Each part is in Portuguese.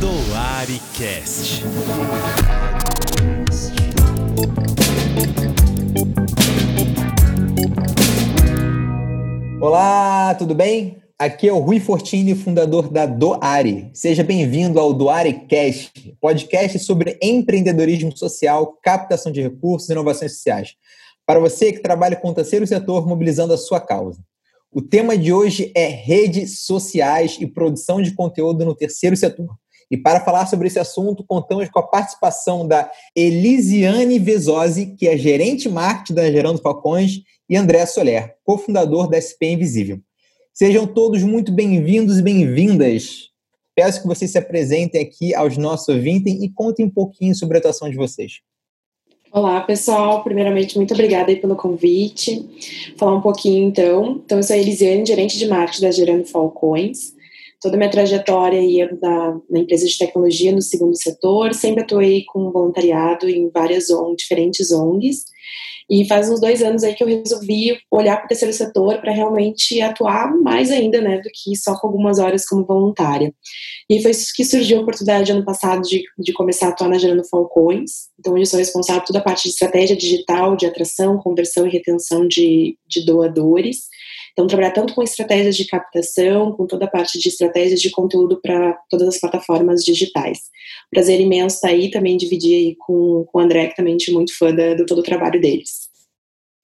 Doaricast. Olá, tudo bem? Aqui é o Rui Fortini, fundador da Doare. Seja bem-vindo ao DoareCast, podcast sobre empreendedorismo social, captação de recursos e inovações sociais. Para você que trabalha com o terceiro setor mobilizando a sua causa. O tema de hoje é redes sociais e produção de conteúdo no terceiro setor. E para falar sobre esse assunto, contamos com a participação da Elisiane Vezosi, que é gerente marketing da Gerando Falcões, e André Soler, cofundador da SP Invisível. Sejam todos muito bem-vindos e bem-vindas. Peço que vocês se apresentem aqui aos nossos ouvintes e contem um pouquinho sobre a atuação de vocês. Olá, pessoal. Primeiramente, muito obrigada aí pelo convite. Falar um pouquinho, então. Então, eu sou a Elisiane, gerente de marketing da Gerando Falcões. Toda a minha trajetória aí é da, na empresa de tecnologia no segundo setor. Sempre atuei com voluntariado em várias ONG, diferentes ONGs. E faz uns dois anos aí que eu resolvi olhar para o terceiro setor para realmente atuar mais ainda, né, do que só com algumas horas como voluntária. E foi isso que surgiu a oportunidade ano passado de, de começar a atuar na Gerando Falcões. Então, eu sou responsável por toda a parte de estratégia digital, de atração, conversão e retenção de, de doadores. Então, trabalhar tanto com estratégias de captação, com toda a parte de estratégias de conteúdo para todas as plataformas digitais. Prazer imenso estar aí, também dividir aí com, com o André, que também é muito fã do todo o trabalho deles.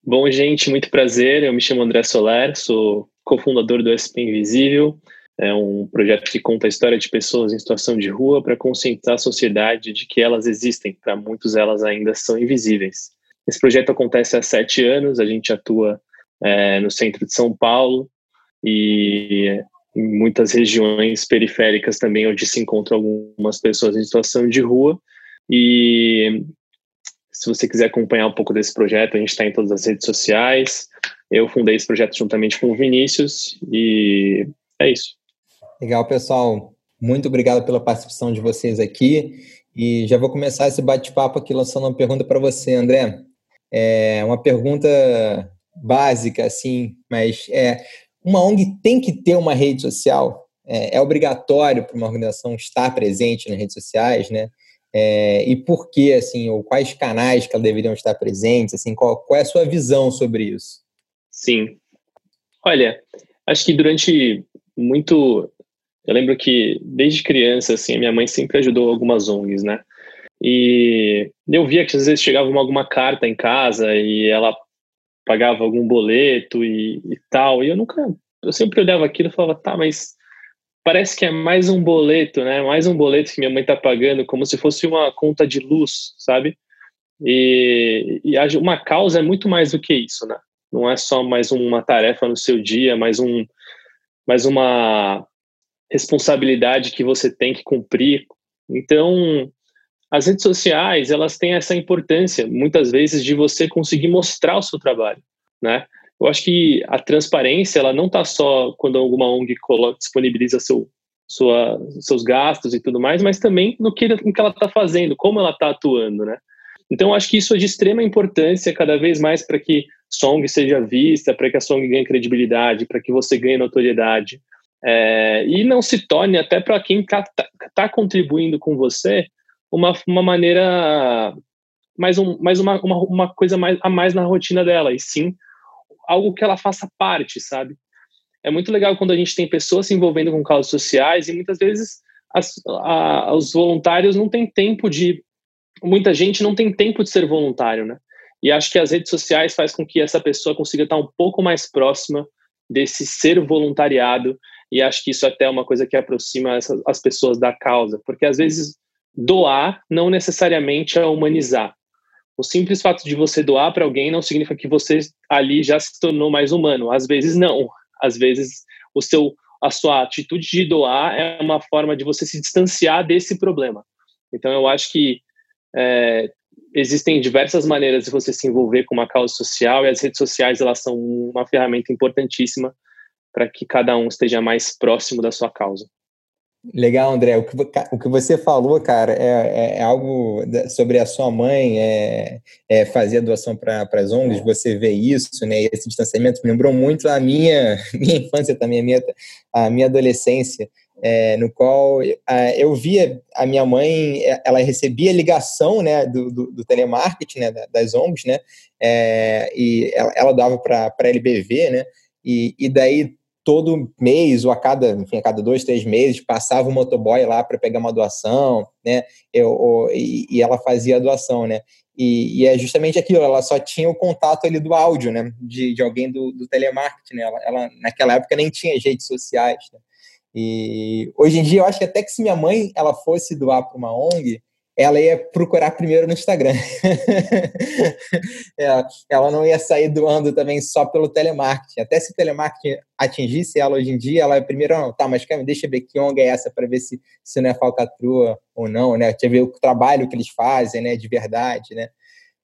Bom, gente, muito prazer. Eu me chamo André Soler, sou cofundador do SP Invisível. É um projeto que conta a história de pessoas em situação de rua para conscientizar a sociedade de que elas existem, para muitos elas ainda são invisíveis. Esse projeto acontece há sete anos, a gente atua é, no centro de São Paulo e em muitas regiões periféricas também, onde se encontram algumas pessoas em situação de rua. E se você quiser acompanhar um pouco desse projeto, a gente está em todas as redes sociais. Eu fundei esse projeto juntamente com o Vinícius e é isso. Legal, pessoal. Muito obrigado pela participação de vocês aqui. E já vou começar esse bate-papo aqui lançando uma pergunta para você, André. É uma pergunta básica, assim, mas é uma ONG tem que ter uma rede social. É, é obrigatório para uma organização estar presente nas redes sociais, né? É, e por que, assim, ou quais canais que elas deveriam estar presentes, assim, qual, qual é a sua visão sobre isso? Sim. Olha, acho que durante muito, eu lembro que desde criança, assim, a minha mãe sempre ajudou algumas ONGs, né? E eu via que às vezes chegava uma, alguma carta em casa e ela pagava algum boleto e, e tal. E eu nunca, eu sempre olhava aquilo e falava, tá, mas parece que é mais um boleto, né? Mais um boleto que minha mãe tá pagando, como se fosse uma conta de luz, sabe? E, e uma causa é muito mais do que isso, né? Não é só mais uma tarefa no seu dia, mais um, mais uma responsabilidade que você tem que cumprir. Então, as redes sociais, elas têm essa importância, muitas vezes, de você conseguir mostrar o seu trabalho, né? Eu acho que a transparência, ela não está só quando alguma ONG coloca, disponibiliza seu, sua, seus gastos e tudo mais, mas também no que, no que ela está fazendo, como ela está atuando, né? Então, acho que isso é de extrema importância cada vez mais para que Song seja vista, para que a Song ganhe credibilidade, para que você ganhe notoriedade. É, e não se torne, até para quem está tá contribuindo com você, uma, uma maneira mais, um, mais uma, uma, uma coisa mais, a mais na rotina dela, e sim algo que ela faça parte, sabe? É muito legal quando a gente tem pessoas se envolvendo com causas sociais e muitas vezes as, a, os voluntários não têm tempo de. Muita gente não tem tempo de ser voluntário, né? E acho que as redes sociais faz com que essa pessoa consiga estar um pouco mais próxima desse ser voluntariado e acho que isso até é uma coisa que aproxima essa, as pessoas da causa, porque às vezes doar não necessariamente é humanizar. O simples fato de você doar para alguém não significa que você ali já se tornou mais humano. Às vezes não. Às vezes o seu a sua atitude de doar é uma forma de você se distanciar desse problema. Então eu acho que é, existem diversas maneiras de você se envolver com uma causa social e as redes sociais elas são uma ferramenta importantíssima para que cada um esteja mais próximo da sua causa. Legal, André. O que, o que você falou, cara, é, é, é algo sobre a sua mãe é, é fazer a doação para as ONGs, você vê isso, né? Esse distanciamento me lembrou muito a minha, minha infância também, a minha, a minha adolescência, é, no qual eu via a minha mãe, ela recebia ligação né, do, do, do telemarketing, né, das ONGs, né? É, e ela, ela doava para a LBV, né? E, e daí todo mês ou a cada, enfim, a cada dois, três meses passava um motoboy lá para pegar uma doação, né? Eu, e, e, ela fazia a doação, né? E, e, é justamente aquilo, ela só tinha o contato ali do áudio, né? De, de alguém do, do telemarketing, né? Ela, ela, naquela época nem tinha redes sociais, né? E hoje em dia eu acho que até que se minha mãe ela fosse doar para uma ONG, ela ia procurar primeiro no Instagram. ela, ela não ia sair doando também só pelo telemarketing. Até se o telemarketing atingisse ela hoje em dia, ela primeiro, não, tá, mas deixa eu ver que ONG é essa para ver se, se não é falcatrua ou não, né? Deixa eu ver o trabalho que eles fazem, né, de verdade, né?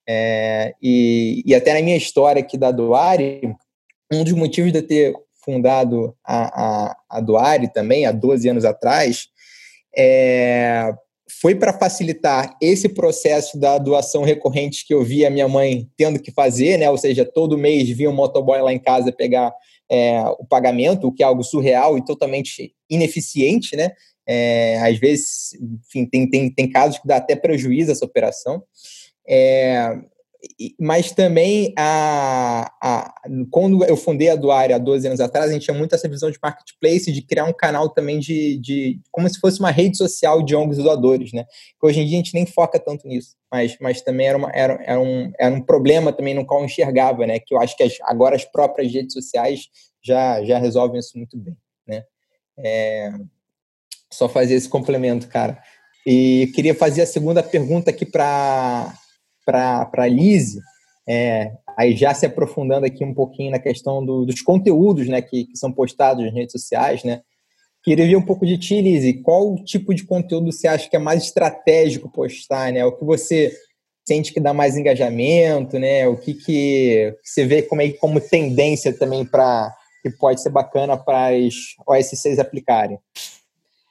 É, e, e até na minha história aqui da Doare, um dos motivos de eu ter fundado a, a, a também, há 12 anos atrás, é, foi para facilitar esse processo da doação recorrente que eu via minha mãe tendo que fazer, né? Ou seja, todo mês vinha um motoboy lá em casa pegar é, o pagamento, o que é algo surreal e totalmente ineficiente, né? É, às vezes, enfim, tem, tem, tem casos que dá até prejuízo essa operação. É, mas também a, a, quando eu fundei a Doária há 12 anos atrás, a gente tinha muito essa visão de marketplace, de criar um canal também de, de como se fosse uma rede social de ONGs doadores, né? Que hoje em dia a gente nem foca tanto nisso, mas, mas também era, uma, era, era, um, era um problema também no qual eu enxergava, né? Que eu acho que as, agora as próprias redes sociais já, já resolvem isso muito bem, né? É, só fazer esse complemento, cara. E queria fazer a segunda pergunta aqui para para a Lise, é, aí já se aprofundando aqui um pouquinho na questão do, dos conteúdos né, que, que, são postados nas redes sociais, né? Queria ver um pouco de ti, Lise. Qual tipo de conteúdo você acha que é mais estratégico postar, né? O que você sente que dá mais engajamento, né? O que, que você vê como, é, como tendência também para que pode ser bacana para as OS6 aplicarem?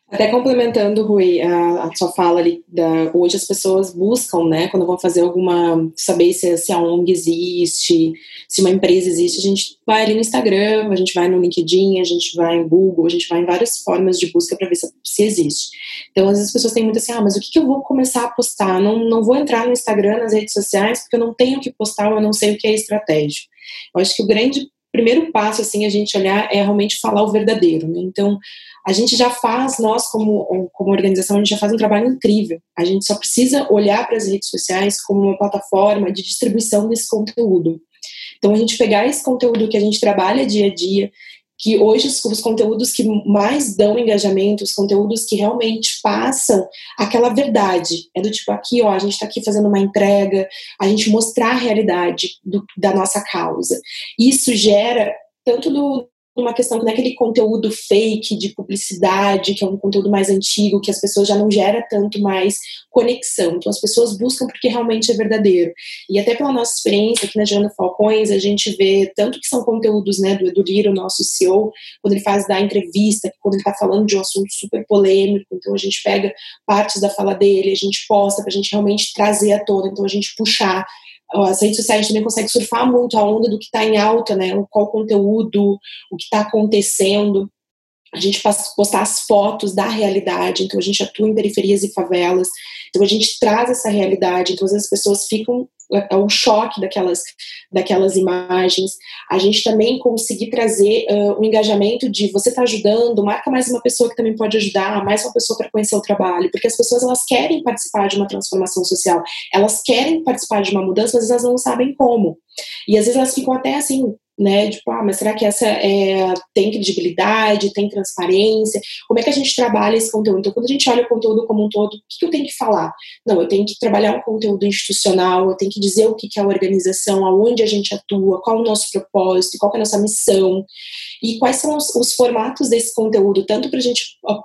Até complementando, Rui, a, a, sua fala ali, da, hoje as pessoas buscam, né, quando vão fazer alguma, saber se, se a ONG existe, se uma empresa existe, a gente vai ali no Instagram, a gente vai no LinkedIn, a gente vai em Google, a gente vai em várias formas de busca para ver se, se, existe. Então, às vezes as pessoas têm muito assim, ah, mas o que, que eu vou começar a postar? Não, não vou entrar no Instagram, nas redes sociais, porque eu não tenho o que postar, eu não sei o que é estratégico. Eu acho que o grande primeiro passo, assim, a gente olhar é realmente falar o verdadeiro, né? Então, a gente já faz, nós como, como organização, a gente já faz um trabalho incrível. A gente só precisa olhar para as redes sociais como uma plataforma de distribuição desse conteúdo. Então, a gente pegar esse conteúdo que a gente trabalha dia a dia que hoje os, os, conteúdos que mais dão engajamento, os conteúdos que realmente passam aquela verdade, é do tipo aqui, ó, a gente está aqui fazendo uma entrega, a gente mostrar a realidade do, da nossa causa. Isso gera tanto do, uma questão que não é aquele conteúdo fake de publicidade, que é um conteúdo mais antigo, que as pessoas já não gera tanto mais conexão. Então as pessoas buscam porque realmente é verdadeiro. E até pela nossa experiência aqui na Jana Falcões, a gente vê tanto que são conteúdos né, do Edu Lira, o nosso CEO, quando ele faz da entrevista, quando ele está falando de um assunto super polêmico, então a gente pega partes da fala dele, a gente posta para a gente realmente trazer à tona, então a gente puxar as redes sociais também conseguem surfar muito a onda do que está em alta, né? Qual conteúdo, o que está acontecendo. A gente postar as fotos da realidade, então a gente atua em periferias e favelas, então a gente traz essa realidade, então as pessoas ficam é, é um choque daquelas, daquelas imagens. A gente também conseguir trazer uh, o engajamento de você está ajudando, marca mais uma pessoa que também pode ajudar, mais uma pessoa para conhecer o trabalho, porque as pessoas elas querem participar de uma transformação social, elas querem participar de uma mudança, mas elas não sabem como. E às vezes elas ficam até assim, né? Tipo, ah, mas será que essa é, tem credibilidade, tem transparência? Como é que a gente trabalha esse conteúdo? Então, quando a gente olha o conteúdo como um todo, o que eu tenho que falar? Não, eu tenho que trabalhar um conteúdo institucional, eu tenho que dizer o que é a organização, aonde a gente atua, qual é o nosso propósito, qual é a nossa missão e quais são os, os formatos desse conteúdo, tanto para a gente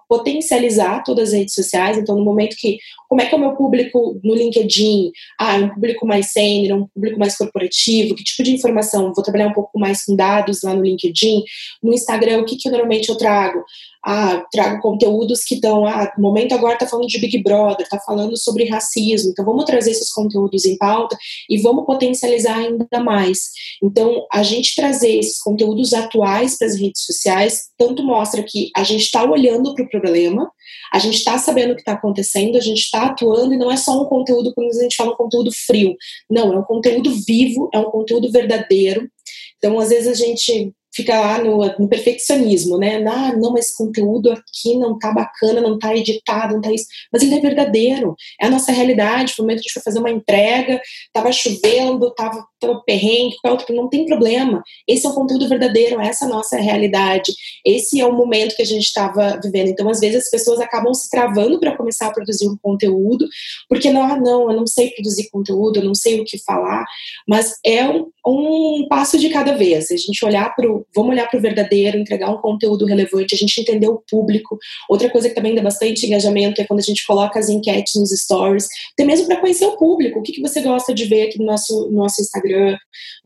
potencializar todas as redes sociais. Então, no momento que, como é que é o meu público no LinkedIn? Ah, é um público mais sênior, um público mais corporativo, que tipo de informação? Vou trabalhar um pouco mais com dados lá no LinkedIn. No Instagram, o que, que normalmente eu trago? ah, trago conteúdos que estão, ah, momento agora está falando de Big Brother, está falando sobre racismo, então vamos trazer esses conteúdos em pauta e vamos potencializar ainda mais. Então, a gente trazer esses conteúdos atuais para as redes sociais, tanto mostra que a gente está olhando para o problema, a gente está sabendo o que está acontecendo, a gente está atuando e não é só um conteúdo, quando a gente fala um conteúdo frio, não, é um conteúdo vivo, é um conteúdo verdadeiro. Então, às vezes a gente fica lá no, no, perfeccionismo, né? Ah, não, mas esse conteúdo aqui não tá bacana, não tá editado, não tá isso. Mas ele é verdadeiro, é a nossa realidade. No momento que a gente foi fazer uma entrega, tava chovendo, tava, tava perrengue, não tem problema. Esse é o conteúdo verdadeiro, essa é a nossa realidade. Esse é o momento que a gente estava vivendo. Então, às vezes, as pessoas acabam se travando para começar a produzir um conteúdo, porque não, ah, não, eu não sei produzir conteúdo, eu não sei o que falar, mas é um, um passo de cada vez. A gente olhar para o vamos olhar para o verdadeiro, entregar um conteúdo relevante, a gente entender o público. Outra coisa que também dá bastante engajamento é quando a gente coloca as enquetes nos stories, até mesmo para conhecer o público. O que, que você gosta de ver aqui no nosso, no nosso Instagram?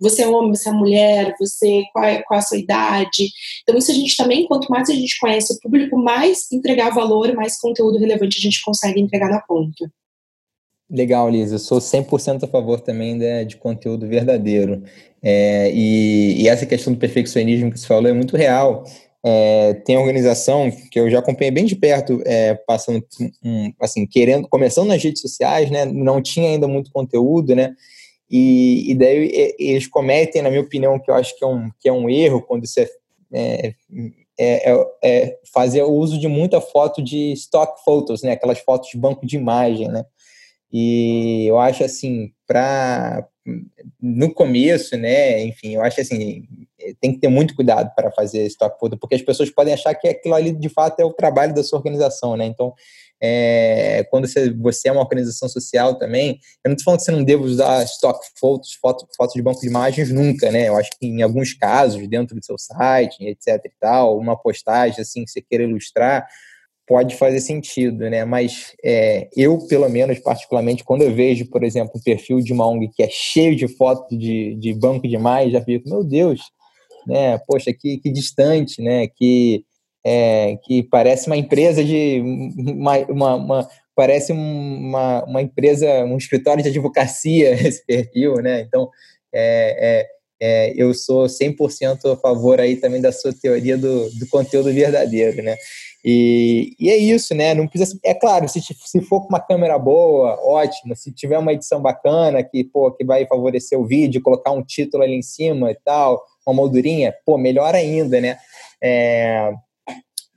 Você é homem, você é mulher, você qual é, qual é a sua idade? Então, isso a gente também, quanto mais a gente conhece o público, mais entregar valor, mais conteúdo relevante a gente consegue entregar na ponta. Legal, Liz. Eu sou 100% a favor também de, de conteúdo verdadeiro. É, e, e, essa questão do perfeccionismo que você falou é muito real. É, tem organização que eu já acompanhei bem de perto, é, passando, um, assim, querendo, começando nas redes sociais, né? Não tinha ainda muito conteúdo, né? E, e daí eles cometem, na minha opinião, que eu acho que é um, que é um erro quando você é, é, é, é fazer o uso de muita foto de stock photos, né? Aquelas fotos de banco de imagem, né? E eu acho assim, para no começo, né, enfim, eu acho assim, tem que ter muito cuidado para fazer stock photo, porque as pessoas podem achar que aquilo ali de fato é o trabalho da sua organização, né? Então, é, quando você, você é uma organização social também, eu não estou falando que você não deva usar stock photos, fotos foto de banco de imagens nunca, né? Eu acho que em alguns casos, dentro do seu site, etc e tal, uma postagem assim que você queira ilustrar, pode fazer sentido, né? Mas é, eu, pelo menos, particularmente, quando eu vejo, por exemplo, um perfil de uma ONG que é cheio de fotos de, de banco de imagem, já fico, meu Deus, né? Poxa, que, que distante, né? Que, é, que parece uma empresa de uma, uma, uma parece uma, uma empresa, um escritório de advocacia esse perfil, né? Então, é, é, é, eu sou 100% a favor aí também da sua teoria do, do conteúdo verdadeiro, né? E, e, é isso, né? Não precisa. É claro, se, se for com uma câmera boa, ótimo. Se tiver uma edição bacana que, pô, que vai favorecer o vídeo, colocar um título ali em cima e tal, uma moldurinha, pô, melhor ainda, né? É,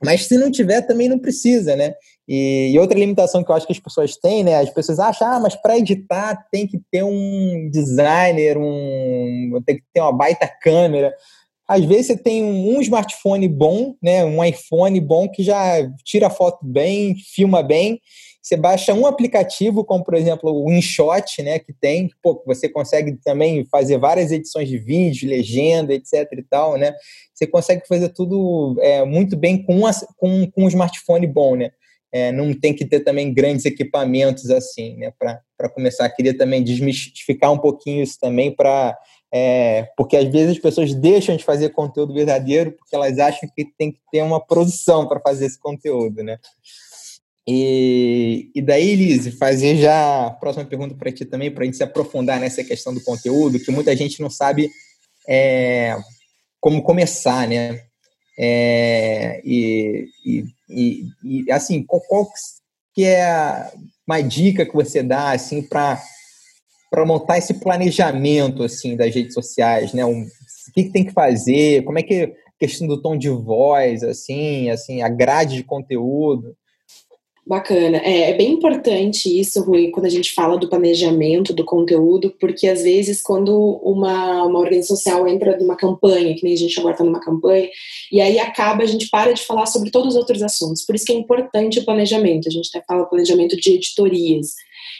mas se não tiver, também não precisa, né? E, e, outra limitação que eu acho que as pessoas têm, né? As pessoas acham, ah, mas para editar tem que ter um designer, um, tem que ter uma baita câmera. Às vezes você tem um, smartphone bom, né, um iPhone bom que já tira foto bem, filma bem. Você baixa um aplicativo, como por exemplo o InShot, né, que tem, pô, você consegue também fazer várias edições de vídeo, legenda, etc e tal, né? Você consegue fazer tudo é, muito bem com, com, com um smartphone bom, né? É, não tem que ter também grandes equipamentos assim, né? Para começar, queria também desmistificar um pouquinho isso também para é, porque às vezes as pessoas deixam de fazer conteúdo verdadeiro porque elas acham que tem que ter uma produção para fazer esse conteúdo, né? E, e daí, Lise, fazer já a próxima pergunta para ti também, para a gente se aprofundar nessa questão do conteúdo, que muita gente não sabe é, como começar, né? É, e, e, e, assim, qual, qual que é uma dica que você dá assim para para montar esse planejamento assim das redes sociais, né? Um, o que, que, tem que fazer? Como é que questão do tom de voz, assim, assim, a grade de conteúdo? Bacana. É, é, bem importante isso, Rui, quando a gente fala do planejamento do conteúdo, porque às vezes quando uma, uma organização social entra numa campanha, que nem a gente agora está numa campanha, e aí acaba, a gente para de falar sobre todos os outros assuntos. Por isso que é importante o planejamento. A gente até fala planejamento de editorias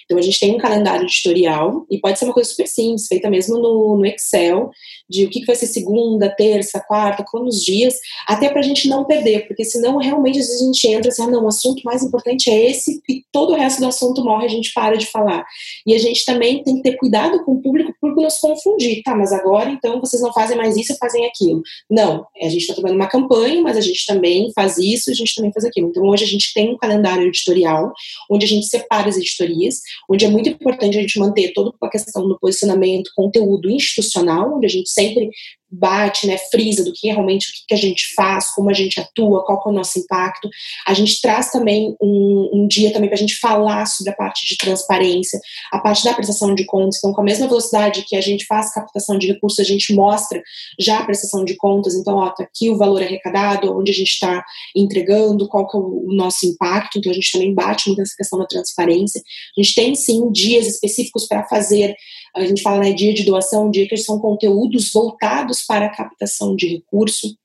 Então a gente tem um calendário editorial e pode ser uma coisa super simples, feita mesmo no, no Excel, de o que, que vai ser segunda, terça, quarta, quantos dias, até para a gente não perder, porque senão realmente às vezes a gente entra assim, ah, não, o assunto mais importante é esse e todo o resto do assunto morre, a gente para de falar. E a gente também tem que ter cuidado com o público por nos confundir, tá, mas agora então vocês não fazem mais isso fazem aquilo. Não, a gente está trabalhando uma campanha, mas a gente também faz isso, a gente também faz aquilo. Então hoje a gente tem um calendário editorial, onde a gente separa as editorias, onde é muito importante a gente manter toda a questão do posicionamento, conteúdo institucional, onde a gente sempre bate, né, frisa do que realmente o que a gente faz, como a gente atua, qual é o nosso impacto. A gente traz também um, um dia também para a gente falar sobre a parte de transparência, a parte da prestação de contas. Então, com a mesma velocidade que a gente faz captação de recursos, a gente mostra já a prestação de contas. Então, ó, tá aqui o valor arrecadado, onde a gente está entregando, qual que é o nosso impacto. Então, a gente também bate muito nessa questão da transparência. A gente tem sim dias específicos para fazer a gente fala né, dia de doação, dia que são conteúdos voltados para a captação de recurso.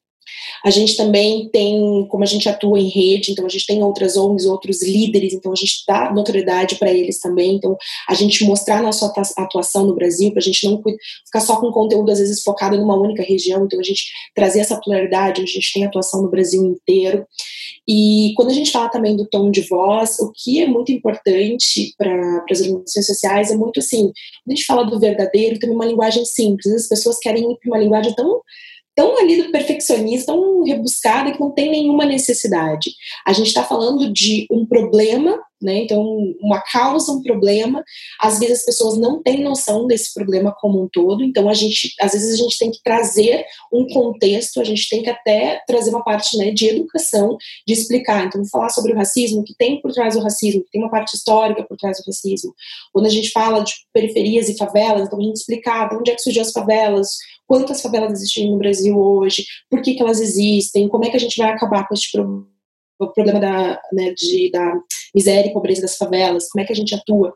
A gente também tem, como a gente atua em rede, então a gente tem outras ONGs, outros líderes, então a gente dá notoriedade para eles também. Então, a gente mostrar nossa atuação no Brasil, para a gente não ficar só com conteúdo, às vezes, focado numa única região, então a gente trazer essa pluralidade, a gente tem atuação no Brasil inteiro. E quando a gente fala também do tom de voz, o que é muito importante para as organizações sociais é muito assim, quando a gente fala do verdadeiro, tem uma linguagem simples, as pessoas querem ir para uma linguagem tão tão ali do perfeccionismo, tão rebuscada que não tem nenhuma necessidade. A gente está falando de um problema né? Então, uma causa, um problema, às vezes as pessoas não têm noção desse problema como um todo, então a gente, às vezes a gente tem que trazer um contexto, a gente tem que até trazer uma parte né, de educação, de explicar, então falar sobre o racismo, o que tem por trás do racismo, que tem uma parte histórica por trás do racismo. Quando a gente fala de periferias e favelas, então a gente explicar de onde é que surgiu as favelas, quantas favelas existem no Brasil hoje, por que, que elas existem, como é que a gente vai acabar com esse problema problema da, né, de, da miséria e pobreza das favelas, como é que a gente atua.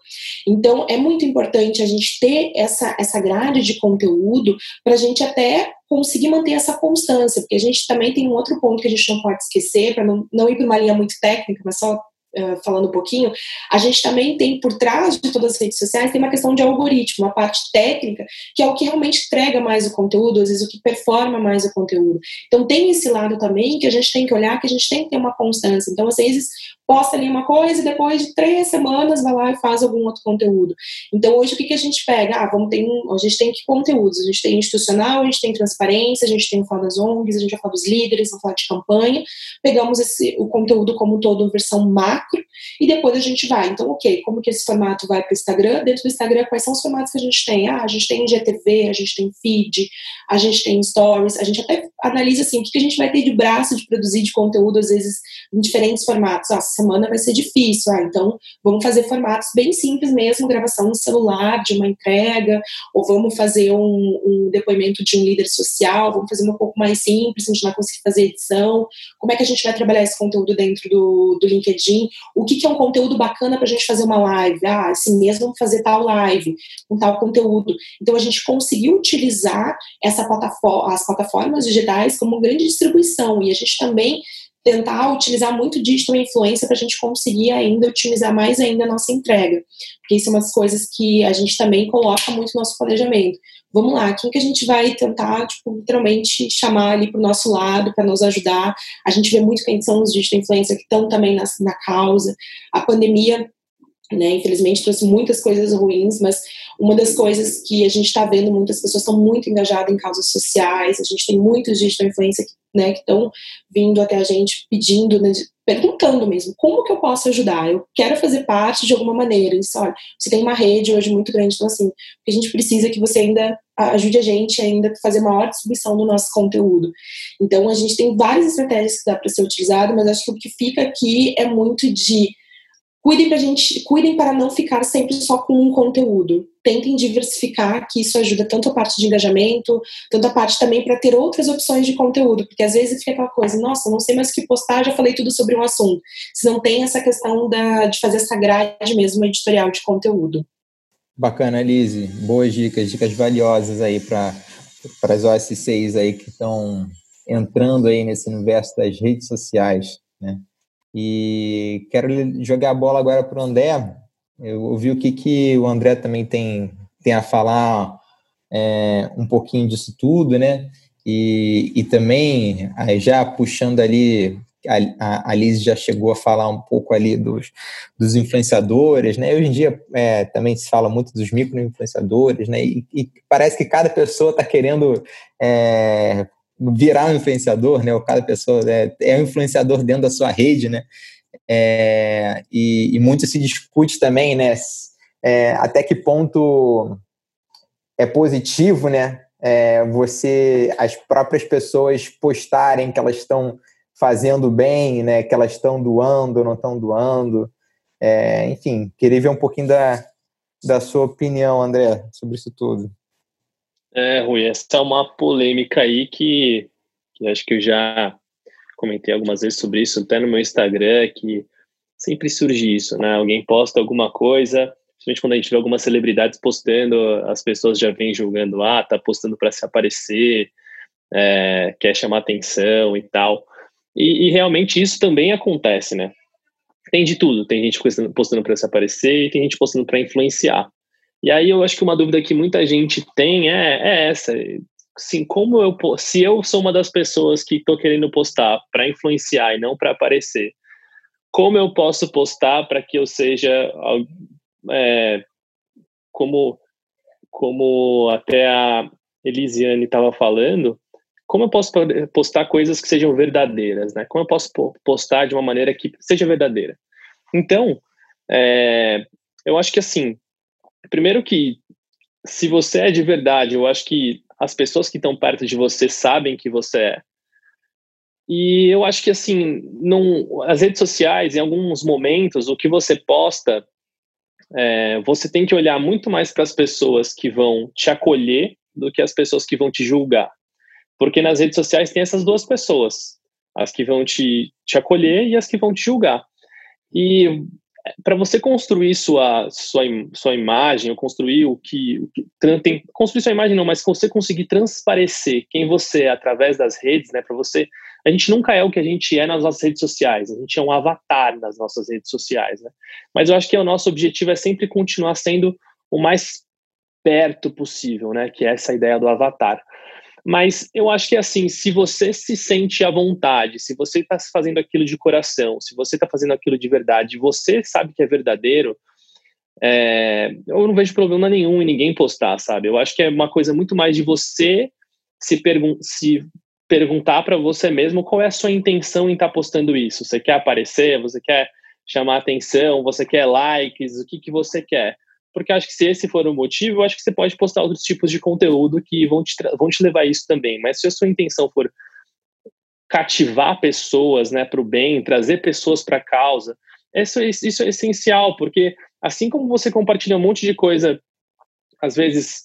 Então, é muito importante a gente ter essa, essa grade de conteúdo para a gente até conseguir manter essa constância, porque a gente também tem um outro ponto que a gente não pode esquecer, para não, não ir para uma linha muito técnica, mas só Uh, falando um pouquinho, a gente também tem por trás de todas as redes sociais tem uma questão de algoritmo, uma parte técnica, que é o que realmente entrega mais o conteúdo, às vezes o que performa mais o conteúdo. Então tem esse lado também que a gente tem que olhar, que a gente tem que ter uma constância. Então, às vezes, posta ali uma coisa e depois de três semanas vai lá e faz algum outro conteúdo. Então, hoje, o que, que a gente pega? Ah, vamos ter um, a gente tem que conteúdos? A gente tem institucional, a gente tem transparência, a gente tem o fala das ONGs, a gente vai falar dos líderes, vai falar de campanha. Pegamos esse, o conteúdo como todo, versão macro, e depois a gente vai. Então, ok, como que esse formato vai para o Instagram? Dentro do Instagram, quais são os formatos que a gente tem? Ah, a gente tem GTV, a gente tem feed, a gente tem stories, a gente até analisa assim, o que, que a gente vai ter de braço de produzir de conteúdo, às vezes, em diferentes formatos. Ah, semana vai ser difícil. Ah, então vamos fazer formatos bem simples mesmo, gravação no celular de uma entrega, ou vamos fazer um, um depoimento de um líder social, vamos fazer um pouco mais simples, a gente não vai conseguir fazer edição. Como é que a gente vai trabalhar esse conteúdo dentro do, do LinkedIn? O que, que é um conteúdo bacana para a gente fazer uma live? Ah, assim mesmo vamos fazer tal live, com tal conteúdo. Então a gente conseguiu utilizar essa plataforma, as plataformas digitais como grande distribuição e a gente também tentar utilizar muito digital influência para a gente conseguir ainda otimizar mais ainda a nossa entrega. Porque isso é uma das coisas que a gente também coloca muito no nosso planejamento. Vamos lá, quem que a gente vai tentar, tipo, literalmente chamar ali para o nosso lado para nos ajudar? A gente vê muito quem são os digital influencers que estão também na, na causa. A pandemia né? Infelizmente trouxe muitas coisas ruins, mas uma das coisas que a gente está vendo, muitas pessoas estão muito engajadas em causas sociais, a gente tem muitos digital influência né, que estão vindo até a gente pedindo, né, perguntando mesmo, como que eu posso ajudar? Eu quero fazer parte de alguma maneira. Isso, olha, você tem uma rede hoje muito grande, então assim, a gente precisa que você ainda ajude a gente ainda fazer maior distribuição do nosso conteúdo. Então a gente tem várias estratégias que dá para ser utilizado, mas acho que o que fica aqui é muito de Cuidem, pra gente, cuidem para não ficar sempre só com um conteúdo. Tentem diversificar, que isso ajuda tanto a parte de engajamento, tanto a parte também para ter outras opções de conteúdo, porque às vezes fica aquela coisa, nossa, não sei mais o que postar, já falei tudo sobre um assunto. Se não tem essa questão da, de fazer essa grade mesmo editorial de conteúdo. Bacana, Lise. Boas dicas, dicas valiosas aí para as OSCs aí que estão entrando aí nesse universo das redes sociais, né? E quero jogar a bola agora para o André. Eu ouvi o que, que o André também tem, tem a falar é, um pouquinho disso tudo, né? E, e também, já puxando ali, a, a Liz já chegou a falar um pouco ali dos, dos influenciadores, né? Hoje em dia é, também se fala muito dos micro-influenciadores, né? E, e, parece que cada pessoa está querendo é, virar um influenciador, né? Ou cada pessoa é, é um influenciador dentro da sua rede, né? É, e, e, muito se discute também, né? É, até que ponto é positivo, né? É, você, as próprias pessoas postarem que elas estão fazendo bem, né? Que elas estão doando, não estão doando. É, enfim, queria ver um pouquinho da, da sua opinião, André, sobre isso tudo. É, Rui, essa é uma polêmica aí que, que acho que eu já comentei algumas vezes sobre isso, até no meu Instagram, que sempre surge isso, né? Alguém posta alguma coisa, principalmente quando a gente vê algumas celebridades postando, as pessoas já vêm julgando, ah, tá postando para se aparecer, é, quer chamar atenção e tal. E, e, realmente isso também acontece, né? Tem de tudo, tem gente postando para se aparecer e tem gente postando para influenciar. E aí eu acho que uma dúvida que muita gente tem é, é essa, assim, como eu se eu sou uma das pessoas que estou querendo postar para influenciar e não para aparecer, como eu posso postar para que eu seja é, como como até a Elisiane estava falando, como eu posso postar coisas que sejam verdadeiras, né? Como eu posso postar de uma maneira que seja verdadeira? Então, é, eu acho que assim, primeiro que se você é de verdade, eu acho que as pessoas que estão perto de você sabem que você é. E eu acho que, assim, não, as redes sociais, em alguns momentos, o que você posta, é, você tem que olhar muito mais para as pessoas que vão te acolher do que as pessoas que vão te julgar. Porque nas redes sociais tem essas duas pessoas, as que vão te, te acolher e as que vão te julgar. E para você construir sua, sua, sua imagem, ou construir o que, o que tem, construir sua imagem não, mas você conseguir transparecer quem você é através das redes, né, para você, a gente nunca é o que a gente é nas nossas redes sociais, a gente é um avatar nas nossas redes sociais, né, mas eu acho que o nosso objetivo é sempre continuar sendo o mais perto possível, né, que é essa ideia do avatar. Mas eu acho que assim, se você se sente à vontade, se você está fazendo aquilo de coração, se você está fazendo aquilo de verdade, você sabe que é verdadeiro, é, eu não vejo problema nenhum em ninguém postar, sabe? Eu acho que é uma coisa muito mais de você se, pergun se perguntar para você mesmo qual é a sua intenção em estar tá postando isso. Você quer aparecer? Você quer chamar atenção? Você quer likes? O que, que você quer? Porque acho que se esse for o motivo, acho que você pode postar outros tipos de conteúdo que vão te, vão te levar a isso também. Mas se a sua intenção for cativar pessoas né, para o bem, trazer pessoas para a causa, isso, isso é essencial, porque assim como você compartilha um monte de coisa, às vezes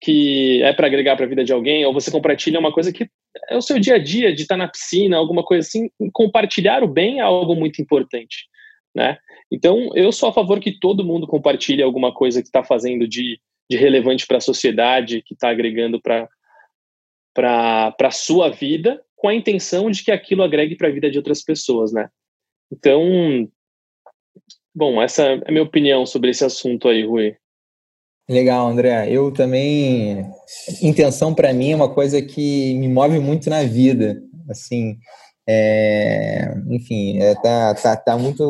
que é para agregar para a vida de alguém, ou você compartilha uma coisa que é o seu dia a dia, de estar tá na piscina, alguma coisa assim, compartilhar o bem é algo muito importante né? Então, eu sou a favor que todo mundo compartilhe alguma coisa que está fazendo de, de relevante para a sociedade, que está agregando para a sua vida, com a intenção de que aquilo agregue para a vida de outras pessoas, né? Então, bom, essa é a minha opinião sobre esse assunto aí, Rui. Legal, André. Eu também. Intenção para mim é uma coisa que me move muito na vida. Assim, é, enfim, é, tá, tá, tá muito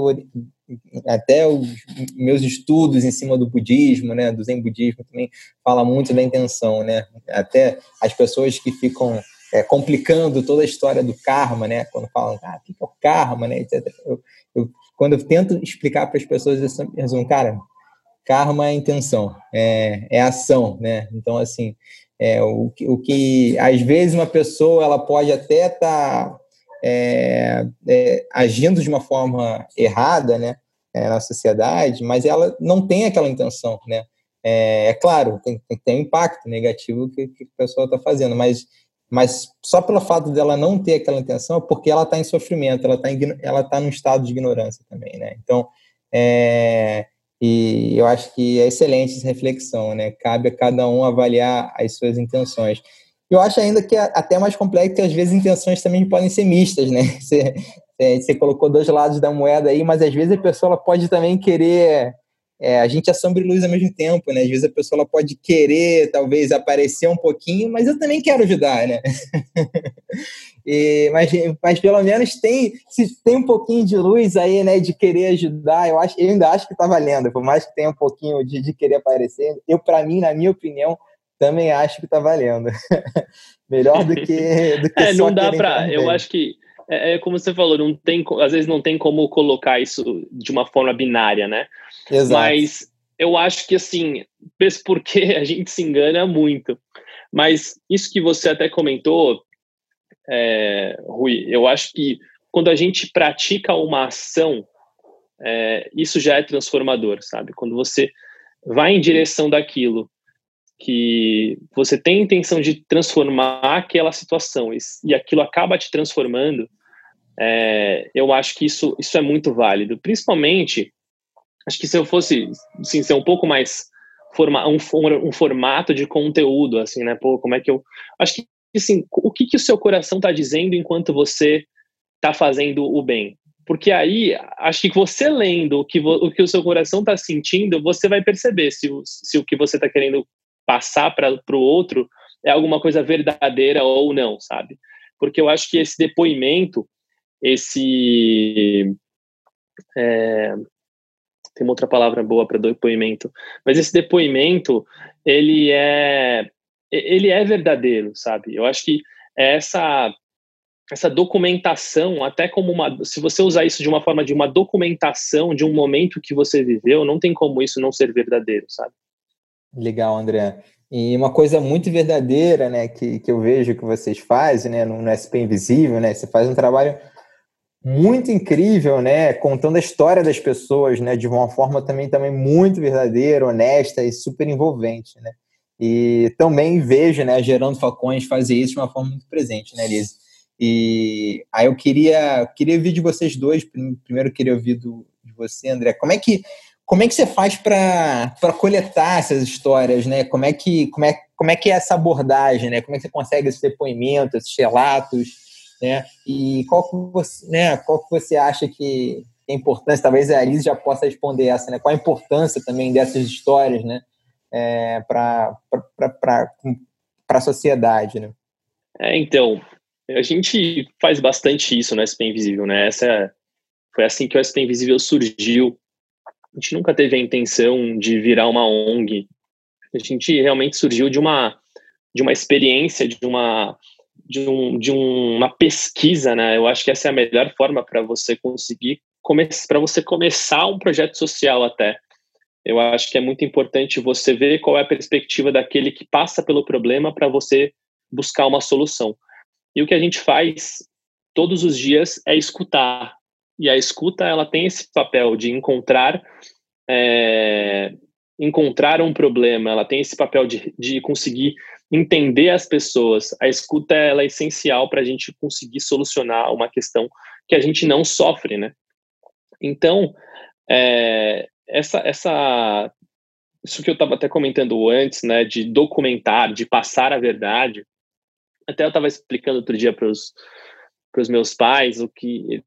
até os meus estudos em cima do budismo, né, do zen budismo também fala muito da intenção, né? Até as pessoas que ficam é, complicando toda a história do karma, né? Quando falam, ah, o que é o karma, né? Eu, eu, quando eu tento explicar para as pessoas, eles dizem, cara, karma é intenção, é, é ação, né? Então, assim, é, o, o que às vezes uma pessoa ela pode até estar tá é, é, agindo de uma forma errada, né, é, na sociedade, mas ela não tem aquela intenção, né? É, é claro, tem, tem, um impacto negativo que, que a pessoa está fazendo, mas, mas só pelo fato dela não ter aquela intenção é porque ela está em sofrimento, ela está ela tá num estado de ignorância também, né? Então, é, e eu acho que é excelente essa reflexão, né? Cabe a cada um avaliar as suas intenções. Eu acho ainda que é até mais complexo que às vezes intenções também podem ser mistas, né? Você, você colocou dois lados da moeda aí, mas às vezes a pessoa pode também querer é, a gente é sombra e luz ao mesmo tempo, né? Às vezes a pessoa ela pode querer, talvez, aparecer um pouquinho, mas eu também quero ajudar, né? e, mas, mas pelo menos tem, se tem um pouquinho de luz aí, né? De querer ajudar, eu, acho, eu ainda acho que tá valendo, por mais que tenha um pouquinho de, de querer aparecer. Eu, para mim, na minha opinião, também acho que tá valendo. Melhor do que, do que é, não dá para. Eu acho que é, é, como você falou, não tem, às vezes não tem como colocar isso de uma forma binária, né? Exato. Mas eu acho que assim, porque a gente se engana muito. Mas isso que você até comentou, é, Rui, eu acho que quando a gente pratica uma ação, é, isso já é transformador, sabe? Quando você vai em direção daquilo que você tem a intenção de transformar aquela situação e, e aquilo acaba te transformando, é, eu acho que isso, isso é muito válido. Principalmente, acho que se eu fosse assim, ser um pouco mais forma, um, um formato de conteúdo, assim, né? Pô, como é que eu. Acho que assim, o que, que o seu coração está dizendo enquanto você está fazendo o bem? Porque aí, acho que você lendo o que, o, que o seu coração está sentindo, você vai perceber se o, se o que você está querendo passar para o outro é alguma coisa verdadeira ou não, sabe? Porque eu acho que esse depoimento, esse. É, tem uma outra palavra boa para depoimento, mas esse depoimento, ele é. Ele é verdadeiro, sabe? Eu acho que essa essa documentação, até como uma, se você usar isso de uma forma de uma documentação de um momento que você viveu, não tem como isso não ser verdadeiro, sabe? Legal, André. E uma coisa muito verdadeira, né, que, que eu vejo que vocês fazem, né, no, no SP Invisível, né, você faz um trabalho muito incrível, né, contando a história das pessoas, né, de uma forma também, também muito verdadeira, honesta e super envolvente, né. E também vejo, né, Gerando Falcões fazer isso de uma forma muito presente, né, Liz? E aí eu queria, queria ouvir de vocês dois, primeiro queria ouvir do, de você, André, como é que como é que você faz para coletar essas histórias, né? Como é que como é, como é que é essa abordagem, né? Como é que você consegue esse depoimento, esses relatos, né? E qual que você, né? Qual que você acha que é importante? Talvez a Alice já possa responder essa, né? Qual a importância também dessas histórias, né? É, para a sociedade, né? É, então, a gente faz bastante isso no SP Invisível, né? Essa foi assim que o SP Invisível surgiu a gente nunca teve a intenção de virar uma ONG. A gente realmente surgiu de uma de uma experiência, de uma de, um, de uma pesquisa, né? Eu acho que essa é a melhor forma para você conseguir para você começar um projeto social até. Eu acho que é muito importante você ver qual é a perspectiva daquele que passa pelo problema para você buscar uma solução. E o que a gente faz todos os dias é escutar, e a escuta ela tem esse papel de encontrar é, encontrar um problema, ela tem esse papel de, de conseguir entender as pessoas. A escuta ela é essencial para a gente conseguir solucionar uma questão que a gente não sofre, né? Então, é, essa, essa, isso que eu estava até comentando antes, né, de documentar, de passar a verdade. Até eu estava explicando outro dia para os para os meus pais o que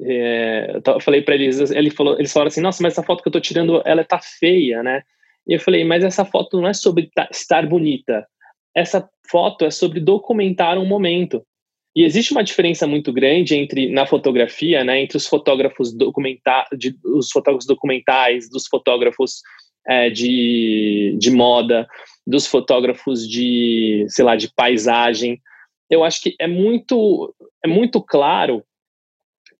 é, eu falei para eles ele falou eles falaram assim nossa mas essa foto que eu estou tirando ela tá feia né? E eu falei mas essa foto não é sobre estar bonita. Essa foto é sobre documentar um momento. E existe uma diferença muito grande entre na fotografia né entre os fotógrafos documentar de, os fotógrafos documentais dos fotógrafos é, de, de moda dos fotógrafos de sei lá de paisagem. Eu acho que é muito, é muito claro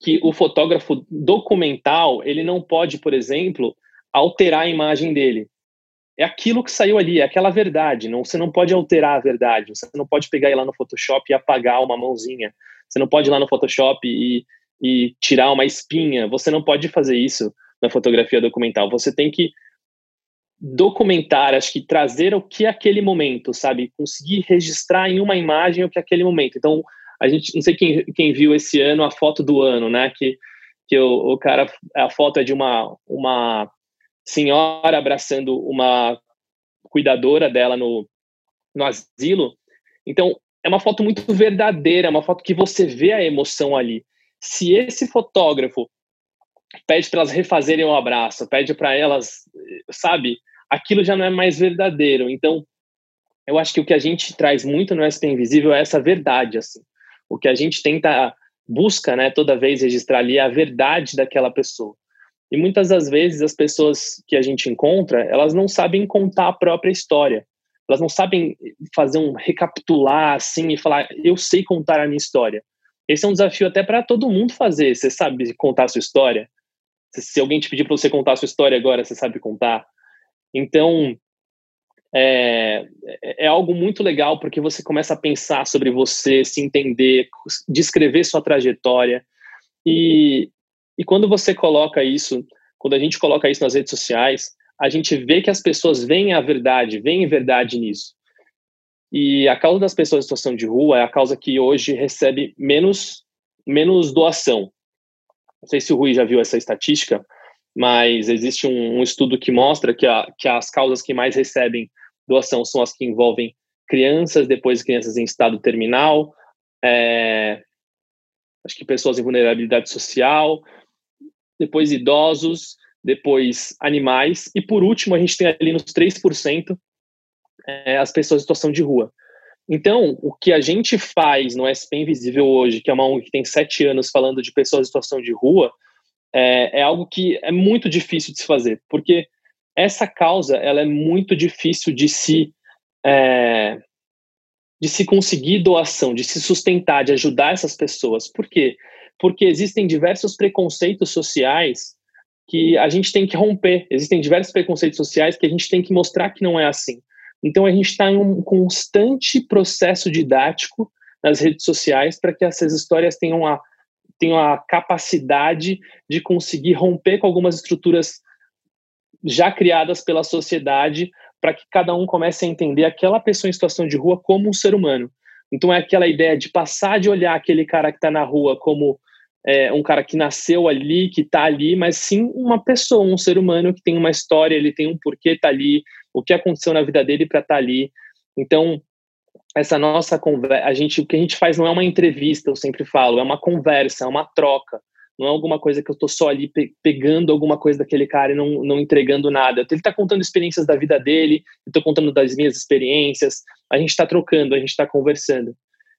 que o fotógrafo documental ele não pode, por exemplo, alterar a imagem dele. É aquilo que saiu ali, é aquela verdade. Não, você não pode alterar a verdade. Você não pode pegar ir lá no Photoshop e apagar uma mãozinha. Você não pode ir lá no Photoshop e, e tirar uma espinha. Você não pode fazer isso na fotografia documental. Você tem que documentar, acho que trazer o que é aquele momento, sabe? Conseguir registrar em uma imagem o que é aquele momento. Então, a gente, não sei quem, quem viu esse ano a foto do ano, né? Que, que o, o cara, a foto é de uma, uma senhora abraçando uma cuidadora dela no, no asilo. Então, é uma foto muito verdadeira, é uma foto que você vê a emoção ali. Se esse fotógrafo pede para elas refazerem o abraço, pede para elas, sabe? Aquilo já não é mais verdadeiro. Então, eu acho que o que a gente traz muito no SP Invisível é essa verdade, assim. O que a gente tenta, busca, né, toda vez registrar ali é a verdade daquela pessoa. E muitas das vezes as pessoas que a gente encontra, elas não sabem contar a própria história. Elas não sabem fazer um recapitular assim e falar, eu sei contar a minha história. Esse é um desafio até para todo mundo fazer. Você sabe contar a sua história? Se alguém te pedir para você contar a sua história agora, você sabe contar? Então, é, é, algo muito legal porque você começa a pensar sobre você, se entender, descrever sua trajetória. E, e quando você coloca isso, quando a gente coloca isso nas redes sociais, a gente vê que as pessoas veem a verdade, veem verdade nisso. E a causa das pessoas em situação de rua é a causa que hoje recebe menos, menos doação. Não sei se o Rui já viu essa estatística, mas existe um, um estudo que mostra que, a, que as causas que mais recebem doação são as que envolvem crianças, depois crianças em estado terminal, é, acho que pessoas em vulnerabilidade social, depois idosos, depois animais, e por último a gente tem ali nos 3% é, as pessoas em situação de rua. Então, o que a gente faz no SP Invisível hoje, que é uma ONG que tem sete anos falando de pessoas em situação de rua, é, é, algo que é muito difícil de se fazer, porque essa causa ela é muito difícil de se é, de se conseguir doação, de se sustentar, de ajudar essas pessoas. Por quê? Porque existem diversos preconceitos sociais que a gente tem que romper. Existem diversos preconceitos sociais que a gente tem que mostrar que não é assim. Então a gente está em um constante processo didático nas redes sociais para que essas histórias tenham a, tenham a capacidade de conseguir romper com algumas estruturas já criadas pela sociedade para que cada um comece a entender aquela pessoa em situação de rua como um ser humano. Então é aquela ideia de passar de olhar aquele cara que está na rua como é, um cara que nasceu ali, que está ali, mas sim uma pessoa, um ser humano que tem uma história, ele tem um porquê está ali, o que aconteceu na vida dele para estar tá ali. Então, essa nossa conversa, a gente, o que a gente faz não é uma entrevista, eu sempre falo, é uma conversa, é uma troca. Não é alguma coisa que eu estou só ali pe pegando alguma coisa daquele cara e não, não entregando nada. Ele está contando experiências da vida dele, eu estou contando das minhas experiências, a gente está trocando, a gente está conversando.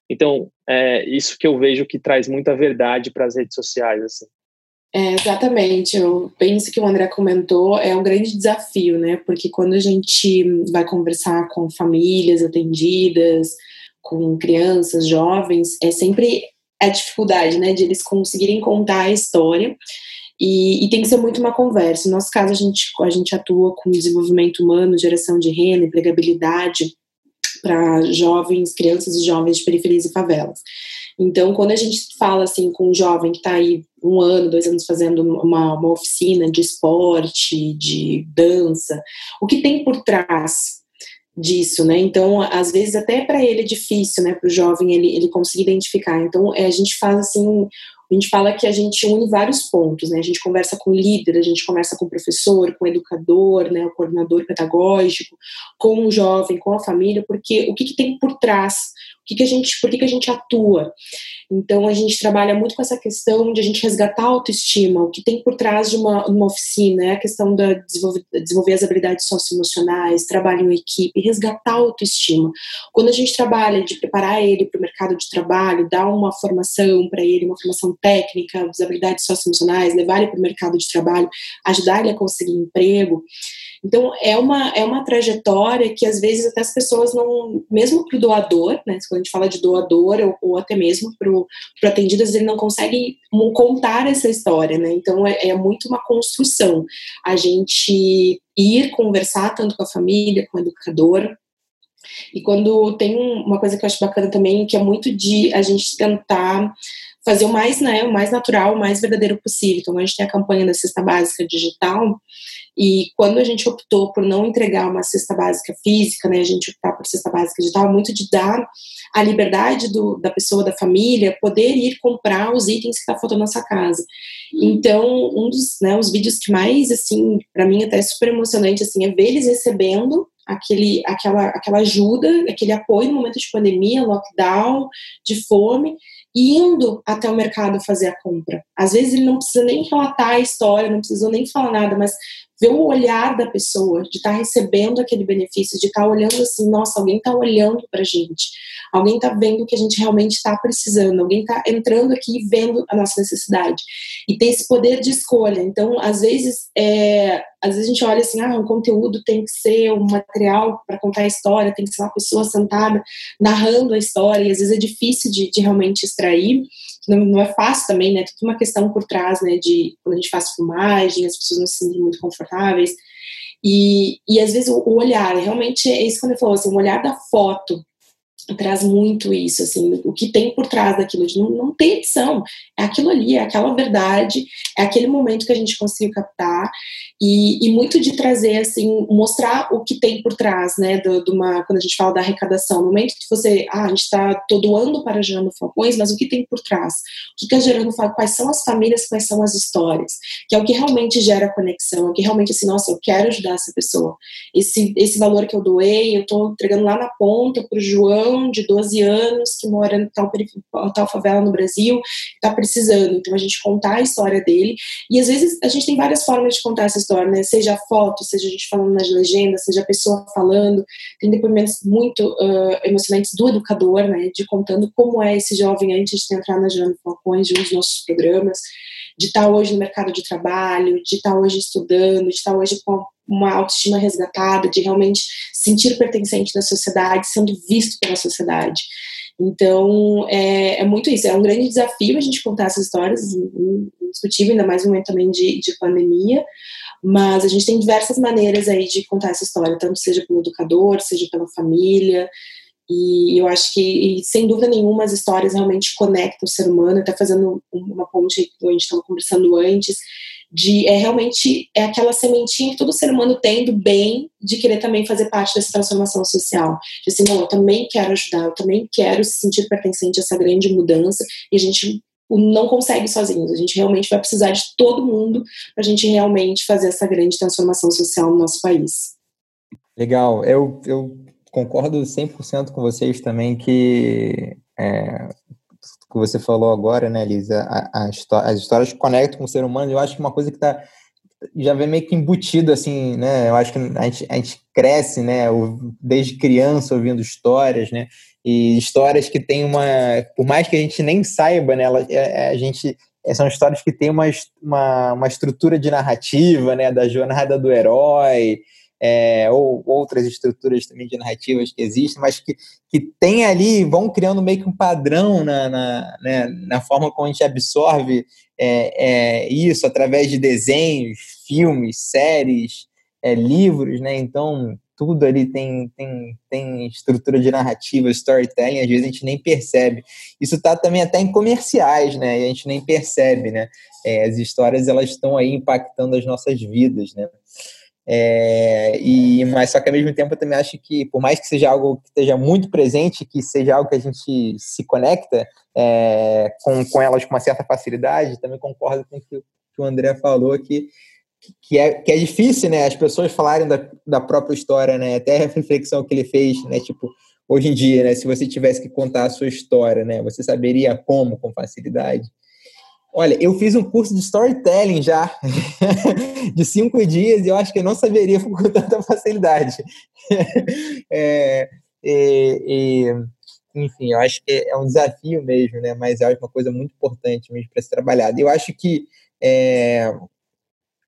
Então, é isso que eu vejo que traz muita verdade para as redes sociais. Assim. É, exatamente, eu penso que o André comentou, é um grande desafio, né? Porque quando a gente vai conversar com famílias atendidas, com crianças, jovens, é sempre a dificuldade, né, de eles conseguirem contar a história. E, e, tem que ser muito uma conversa. No nosso caso, a gente, a gente atua com desenvolvimento humano, geração de renda, empregabilidade para jovens, crianças e jovens de periferias e favelas. Então, quando a gente fala assim com um jovem que está aí um ano, dois anos fazendo uma, uma oficina de esporte, de dança, o que tem por trás disso, né? Então, às vezes até para ele é difícil, né? Para o jovem ele, ele conseguir identificar. Então, é, a gente faz assim, a gente fala que a gente une vários pontos, né? A gente conversa com o líder, a gente conversa com o professor, com o educador, né? O coordenador pedagógico, com o jovem, com a família, porque o que, que tem por trás que, que a gente, por que, que a gente atua? Então a gente trabalha muito com essa questão de a gente resgatar a autoestima, o que tem por trás de uma, uma oficina, é a questão da desenvolver, desenvolver as habilidades socioemocionais, trabalho em equipe, resgatar a autoestima. Quando a gente trabalha de preparar ele para o mercado de trabalho, dar uma formação para ele, uma formação técnica, as habilidades socioemocionais, levar ele para o mercado de trabalho, ajudar ele a conseguir emprego, então, é uma, é uma trajetória que às vezes até as pessoas não, mesmo para o doador, né, quando a gente fala de doador ou, ou até mesmo para o atendido, às vezes ele não consegue contar essa história, né? Então, é, é muito uma construção. A gente ir conversar tanto com a família, com o educador, e quando tem uma coisa que eu acho bacana também, que é muito de a gente tentar fazer o mais, né, o mais natural, o mais verdadeiro possível. Então, a gente tem a campanha da cesta básica digital, e quando a gente optou por não entregar uma cesta básica física, né, a gente optar por cesta básica digital, muito de dar a liberdade do, da pessoa, da família, poder ir comprar os itens que está faltando na sua casa. Então, um dos, né, os vídeos que mais, assim, para mim até é super emocionante, assim, é ver eles recebendo aquele, aquela, aquela ajuda, aquele apoio no momento de pandemia, lockdown, de fome, indo até o mercado fazer a compra. Às vezes ele não precisa nem relatar a história, não precisa nem falar nada, mas ver o olhar da pessoa, de estar tá recebendo aquele benefício, de estar tá olhando assim, nossa, alguém está olhando para a gente, alguém está vendo o que a gente realmente está precisando, alguém está entrando aqui e vendo a nossa necessidade. E ter esse poder de escolha. Então, às vezes, é, às vezes a gente olha assim, ah, um conteúdo tem que ser um material para contar a história, tem que ser uma pessoa sentada narrando a história, e às vezes é difícil de, de realmente extrair não, não é fácil também, né? Tem uma questão por trás, né? De quando a gente faz filmagem, as pessoas não se sentem muito confortáveis. E, e às vezes o, o olhar, realmente é isso quando ele falou assim, o olhar da foto traz muito isso, assim, o que tem por trás daquilo, de não, não tem edição, é aquilo ali, é aquela verdade, é aquele momento que a gente conseguiu captar, e, e muito de trazer, assim, mostrar o que tem por trás, né, do, uma, quando a gente fala da arrecadação, no momento que você, ah, a gente está doando para Gerando Falcões, mas o que tem por trás? O que, que Gerando fala? Quais são as famílias, quais são as histórias? Que é o que realmente gera conexão, é o que realmente, assim, nossa, eu quero ajudar essa pessoa. Esse, esse valor que eu doei, eu estou entregando lá na ponta para o João, de 12 anos que mora em tal, tal favela no Brasil, está precisando. Então, a gente contar a história dele. E às vezes a gente tem várias formas de contar essa história, né? Seja foto, seja a gente falando nas legendas, seja a pessoa falando. Tem depoimentos muito uh, emocionantes do educador, né? De contando como é esse jovem antes de entrar na Gerando Falcões, de um dos nossos programas de estar hoje no mercado de trabalho, de estar hoje estudando, de estar hoje com uma autoestima resgatada, de realmente sentir pertencente da sociedade, sendo visto pela sociedade. Então, é, é, muito isso. É um grande desafio a gente contar essas histórias, indiscutível, ainda mais no momento também de, de pandemia. Mas a gente tem diversas maneiras aí de contar essa história, tanto seja pelo educador, seja pela família. E eu acho que, sem dúvida nenhuma, as histórias realmente conectam o ser humano. Até fazendo uma ponte que a gente estava conversando antes, de é realmente é aquela sementinha que todo ser humano tem do bem de querer também fazer parte dessa transformação social. De assim, não, eu também quero ajudar, eu também quero se sentir pertencente a essa grande mudança e a gente não consegue sozinhos. A gente realmente vai precisar de todo mundo para a gente realmente fazer essa grande transformação social no nosso país. Legal. Eu, eu concordo 100% com vocês também que é, que você falou agora, né, Lisa, a, a as histórias conectam com o ser humano, eu acho que uma coisa que tá, já vem meio que embutido, assim, né, eu acho que a gente, a gente cresce, né, desde criança ouvindo histórias, né, e histórias que tem uma, por mais que a gente nem saiba, né, ela, é, é, a gente, são histórias que têm uma, uma, uma estrutura de narrativa, né, da jornada do herói, é, ou outras estruturas também de narrativas que existem, mas que, que tem ali, vão criando meio que um padrão na, na, né, na forma como a gente absorve é, é, isso através de desenhos, filmes, séries, é, livros, né? Então, tudo ali tem, tem, tem estrutura de narrativa, storytelling, às vezes a gente nem percebe. Isso está também até em comerciais, né? E a gente nem percebe, né? É, as histórias, elas estão aí impactando as nossas vidas, né? É, e, mas só que ao mesmo tempo eu também acho que, por mais que seja algo que esteja muito presente, que seja algo que a gente se conecta é, com, com elas com uma certa facilidade, também concordo com o que, que o André falou, que, que, é, que é difícil, né, as pessoas falarem da, da própria história, né, até a reflexão que ele fez, né, tipo, hoje em dia, né, se você tivesse que contar a sua história, né, você saberia como com facilidade? Olha, eu fiz um curso de storytelling já, de cinco dias, e eu acho que eu não saberia com tanta facilidade. é, e, e, enfim, eu acho que é um desafio mesmo, né? Mas é uma coisa muito importante mesmo para ser trabalhado. Eu acho que é,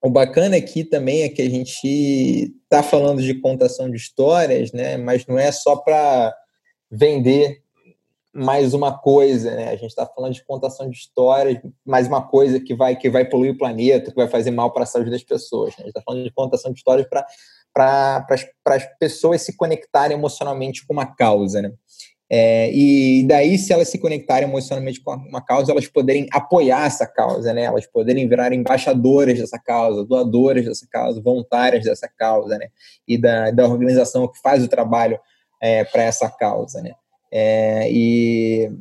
o bacana aqui também é que a gente está falando de contação de histórias, né? Mas não é só para vender mais uma coisa, né? A gente está falando de contação de histórias, mais uma coisa que vai que vai poluir o planeta, que vai fazer mal para a saúde das pessoas. Né? A gente está falando de contação de histórias para para as pessoas se conectarem emocionalmente com uma causa, né? É, e daí, se elas se conectarem emocionalmente com uma causa, elas poderem apoiar essa causa, né? Elas poderem virar embaixadoras dessa causa, doadoras dessa causa, voluntárias dessa causa, né? E da, da organização que faz o trabalho é, para essa causa, né? É, e,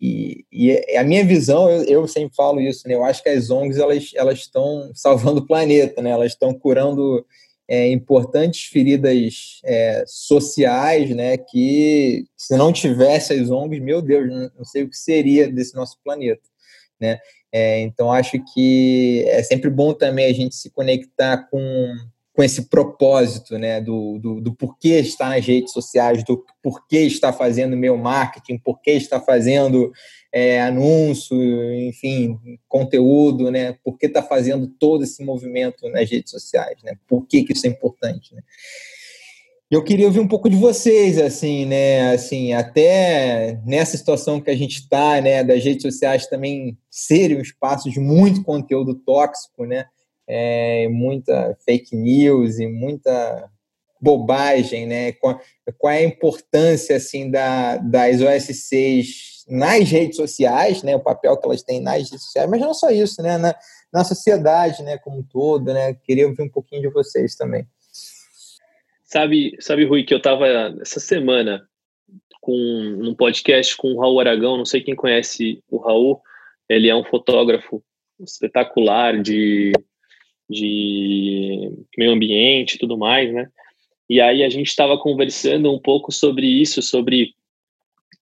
e, e, a minha visão, eu, eu, sempre falo isso, né? Eu acho que as ONGs elas elas estão salvando o planeta, né? Elas estão curando é, importantes feridas é, sociais, né, que se não tivesse as ONGs, meu Deus, não sei o que seria desse nosso planeta, né? É, então acho que é sempre bom também a gente se conectar com, com esse propósito, né, do, do, do porquê estar nas redes sociais, do porquê está fazendo meu marketing, porquê está fazendo é, anúncio, enfim, conteúdo, né? Por que está fazendo todo esse movimento nas redes sociais, né? Por que, que isso é importante, né? Eu queria ouvir um pouco de vocês, assim, né? Assim, até nessa situação que a gente está, né? Das redes sociais também serem um espaço de muito conteúdo tóxico, né? É, muita fake news e muita bobagem, né? Qual, qual é a importância, assim, da, das OSCs nas redes sociais, né, o papel que elas têm nas redes sociais, mas não só isso, né, na, na sociedade, né, como um todo, né, queria ouvir um pouquinho de vocês também. Sabe, sabe, Rui, que eu estava essa semana com num podcast com o Raul Aragão, não sei quem conhece o Raul, ele é um fotógrafo espetacular de, de meio ambiente e tudo mais, né? E aí a gente estava conversando um pouco sobre isso, sobre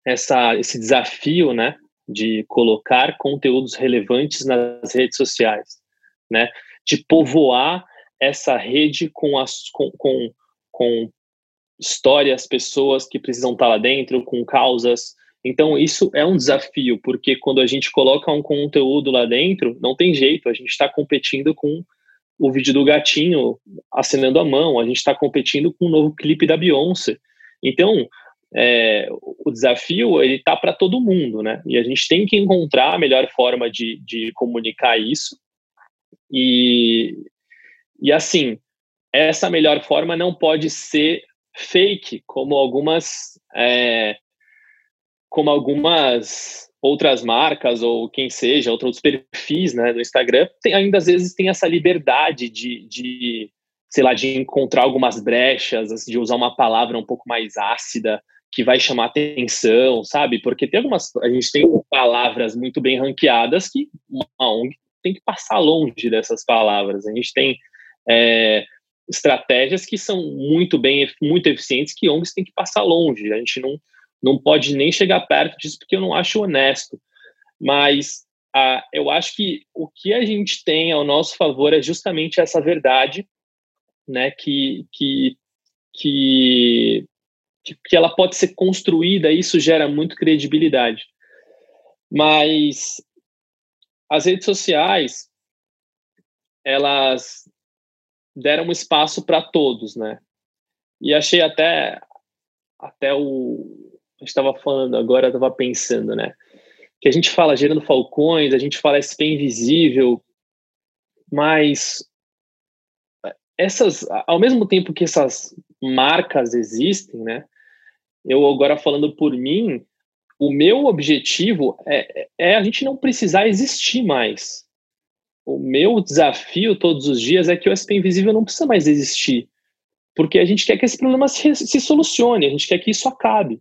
essa, esse desafio, né, de colocar conteúdos relevantes nas redes sociais, né, de povoar essa rede com, as, com, com, com histórias, pessoas que precisam estar lá dentro, com causas. Então, isso é um desafio, porque quando a gente coloca um conteúdo lá dentro, não tem jeito, a gente está competindo com o vídeo do gatinho acenando a mão, a gente está competindo com o novo clipe da Beyoncé. Então, é, o desafio ele está para todo mundo, né? E a gente tem que encontrar a melhor forma de, de comunicar isso. E, e assim, essa melhor forma não pode ser fake, como algumas é, como algumas outras marcas ou quem seja, outros perfis né, do Instagram, tem, ainda às vezes tem essa liberdade de, de, sei lá, de encontrar algumas brechas, de usar uma palavra um pouco mais ácida, que vai chamar atenção, sabe? Porque tem algumas. A gente tem palavras muito bem ranqueadas que uma ONG tem que passar longe dessas palavras. A gente tem é, estratégias que são muito bem, muito eficientes que ONGs têm que passar longe. A gente não, não pode nem chegar perto disso porque eu não acho honesto. Mas ah, eu acho que o que a gente tem ao nosso favor é justamente essa verdade, né? Que, que, que que, ela pode ser construída, e isso gera muito credibilidade. Mas as redes sociais, elas deram espaço para todos, né? E achei até até o gente estava falando agora, estava pensando, né? Que a gente fala gerando falcões, a gente fala SP invisível, mas essas, ao mesmo tempo que essas marcas existem, né? eu agora falando por mim, o meu objetivo é, é a gente não precisar existir mais. O meu desafio todos os dias é que o SP Invisível não precisa mais existir, porque a gente quer que esse problema se, se solucione, a gente quer que isso acabe.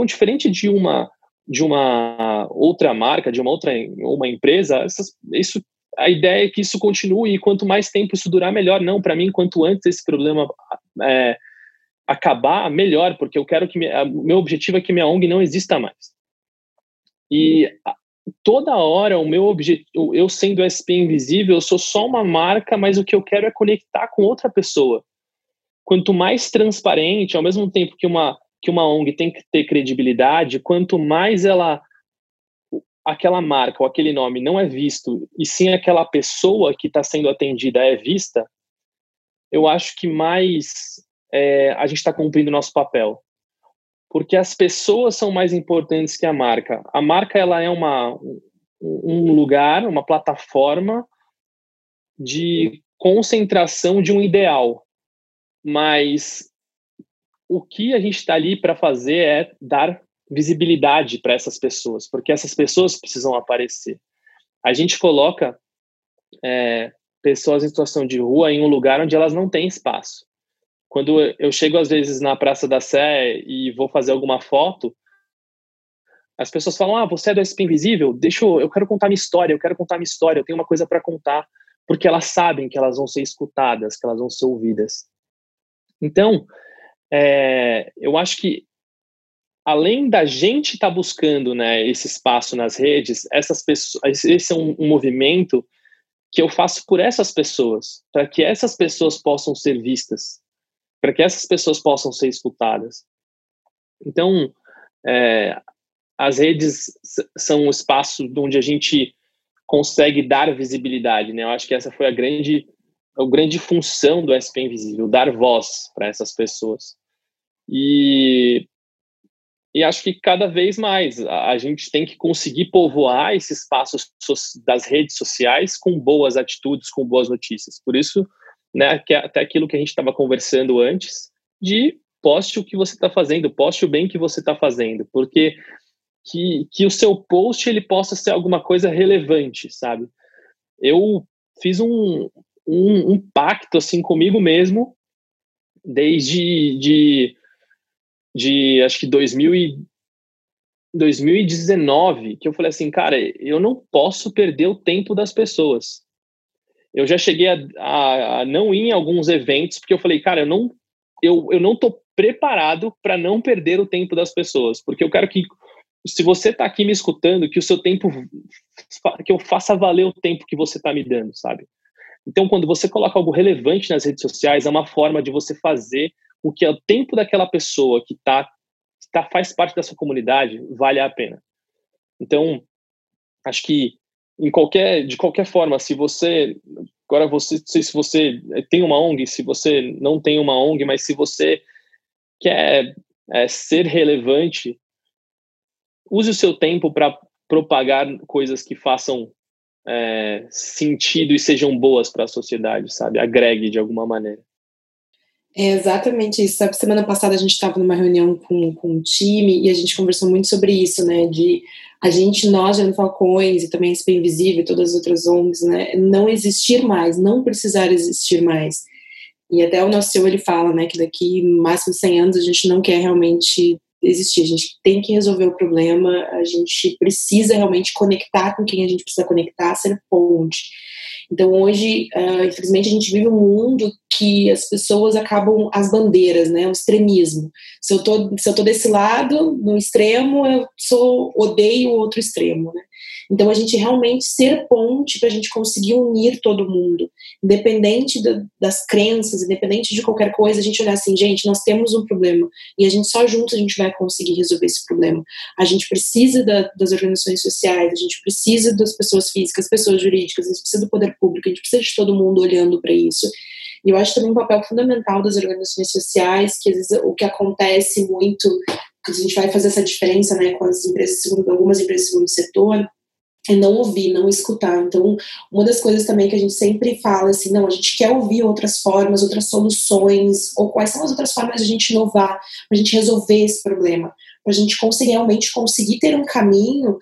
Então, diferente de uma de uma outra marca, de uma outra uma empresa, essas, isso a ideia é que isso continue e quanto mais tempo isso durar, melhor. Não, para mim, quanto antes esse problema é, acabar, melhor, porque eu quero que o meu objetivo é que minha ONG não exista mais. E toda hora o meu objetivo, eu sendo SP invisível, eu sou só uma marca, mas o que eu quero é conectar com outra pessoa. Quanto mais transparente, ao mesmo tempo que uma que uma ONG tem que ter credibilidade, quanto mais ela aquela marca ou aquele nome não é visto e sim aquela pessoa que está sendo atendida é vista, eu acho que mais é, a gente está cumprindo nosso papel. Porque as pessoas são mais importantes que a marca. A marca ela é uma, um lugar, uma plataforma de concentração de um ideal. Mas o que a gente está ali para fazer é dar visibilidade para essas pessoas, porque essas pessoas precisam aparecer. A gente coloca é, pessoas em situação de rua em um lugar onde elas não têm espaço quando eu chego às vezes na Praça da Sé e vou fazer alguma foto, as pessoas falam: "Ah, você é do SP Invisível? Deixa eu, eu quero contar minha história, eu quero contar minha história, eu tenho uma coisa para contar porque elas sabem que elas vão ser escutadas, que elas vão ser ouvidas. Então, é, eu acho que além da gente estar tá buscando né, esse espaço nas redes, essas pessoas, esse é um, um movimento que eu faço por essas pessoas, para que essas pessoas possam ser vistas, para que essas pessoas possam ser escutadas. Então, é, as redes são um espaço onde a gente consegue dar visibilidade, né? Eu acho que essa foi a grande, a grande função do SP Invisível, dar voz para essas pessoas. E, e acho que cada vez mais a, a gente tem que conseguir povoar esse espaço so, das redes sociais com boas atitudes, com boas notícias. Por isso, né, que é até aquilo que a gente estava conversando antes, de poste o que você está fazendo, poste o bem que você está fazendo, porque que, que o seu post ele possa ser alguma coisa relevante, sabe? Eu fiz um, um, um pacto assim comigo mesmo desde de, de acho que 2000 e 2019 que eu falei assim, cara, eu não posso perder o tempo das pessoas. Eu já cheguei a, a, a não ir em alguns eventos porque eu falei, cara, eu não eu, eu não tô preparado para não perder o tempo das pessoas, porque eu quero que se você está aqui me escutando, que o seu tempo, que eu faça valer o tempo que você está me dando, sabe? Então, quando você coloca algo relevante nas redes sociais, é uma forma de você fazer o que é o tempo daquela pessoa que tá, tá faz parte da sua comunidade vale a pena. Então, acho que em qualquer, de qualquer forma, se você agora você, não sei se você tem uma ONG, se você não tem uma ONG, mas se você quer é, ser relevante use o seu tempo para propagar coisas que façam é, sentido e sejam boas para a sociedade, sabe? Agregue de alguma maneira. É exatamente isso. Sabe, semana passada a gente estava numa reunião com, com um time e a gente conversou muito sobre isso, né? De a gente, nós, Jano Falcões e também SP Invisível e todas as outras ONGs, né? Não existir mais, não precisar existir mais. E até o nosso CEO, ele fala, né? Que daqui máximo 100 anos a gente não quer realmente existir. A gente tem que resolver o problema, a gente precisa realmente conectar com quem a gente precisa conectar, ser ponte. Então, hoje, uh, infelizmente, a gente vive um mundo que as pessoas acabam as bandeiras, né? O extremismo. Se eu tô, se eu tô desse lado, no extremo, eu sou odeio o outro extremo, né? Então, a gente realmente ser ponte para a gente conseguir unir todo mundo, independente do, das crenças, independente de qualquer coisa, a gente olhar assim, gente, nós temos um problema e a gente só juntos a gente vai conseguir resolver esse problema. A gente precisa da, das organizações sociais, a gente precisa das pessoas físicas, pessoas jurídicas, a gente precisa do poder público, a gente precisa de todo mundo olhando para isso. E eu acho também um papel fundamental das organizações sociais, que às vezes o que acontece muito, que a gente vai fazer essa diferença né, com as empresas, algumas empresas segundo setor, é não ouvir, não escutar. Então, uma das coisas também que a gente sempre fala assim, não, a gente quer ouvir outras formas, outras soluções, ou quais são as outras formas de a gente inovar, para a gente resolver esse problema, para a gente conseguir realmente conseguir ter um caminho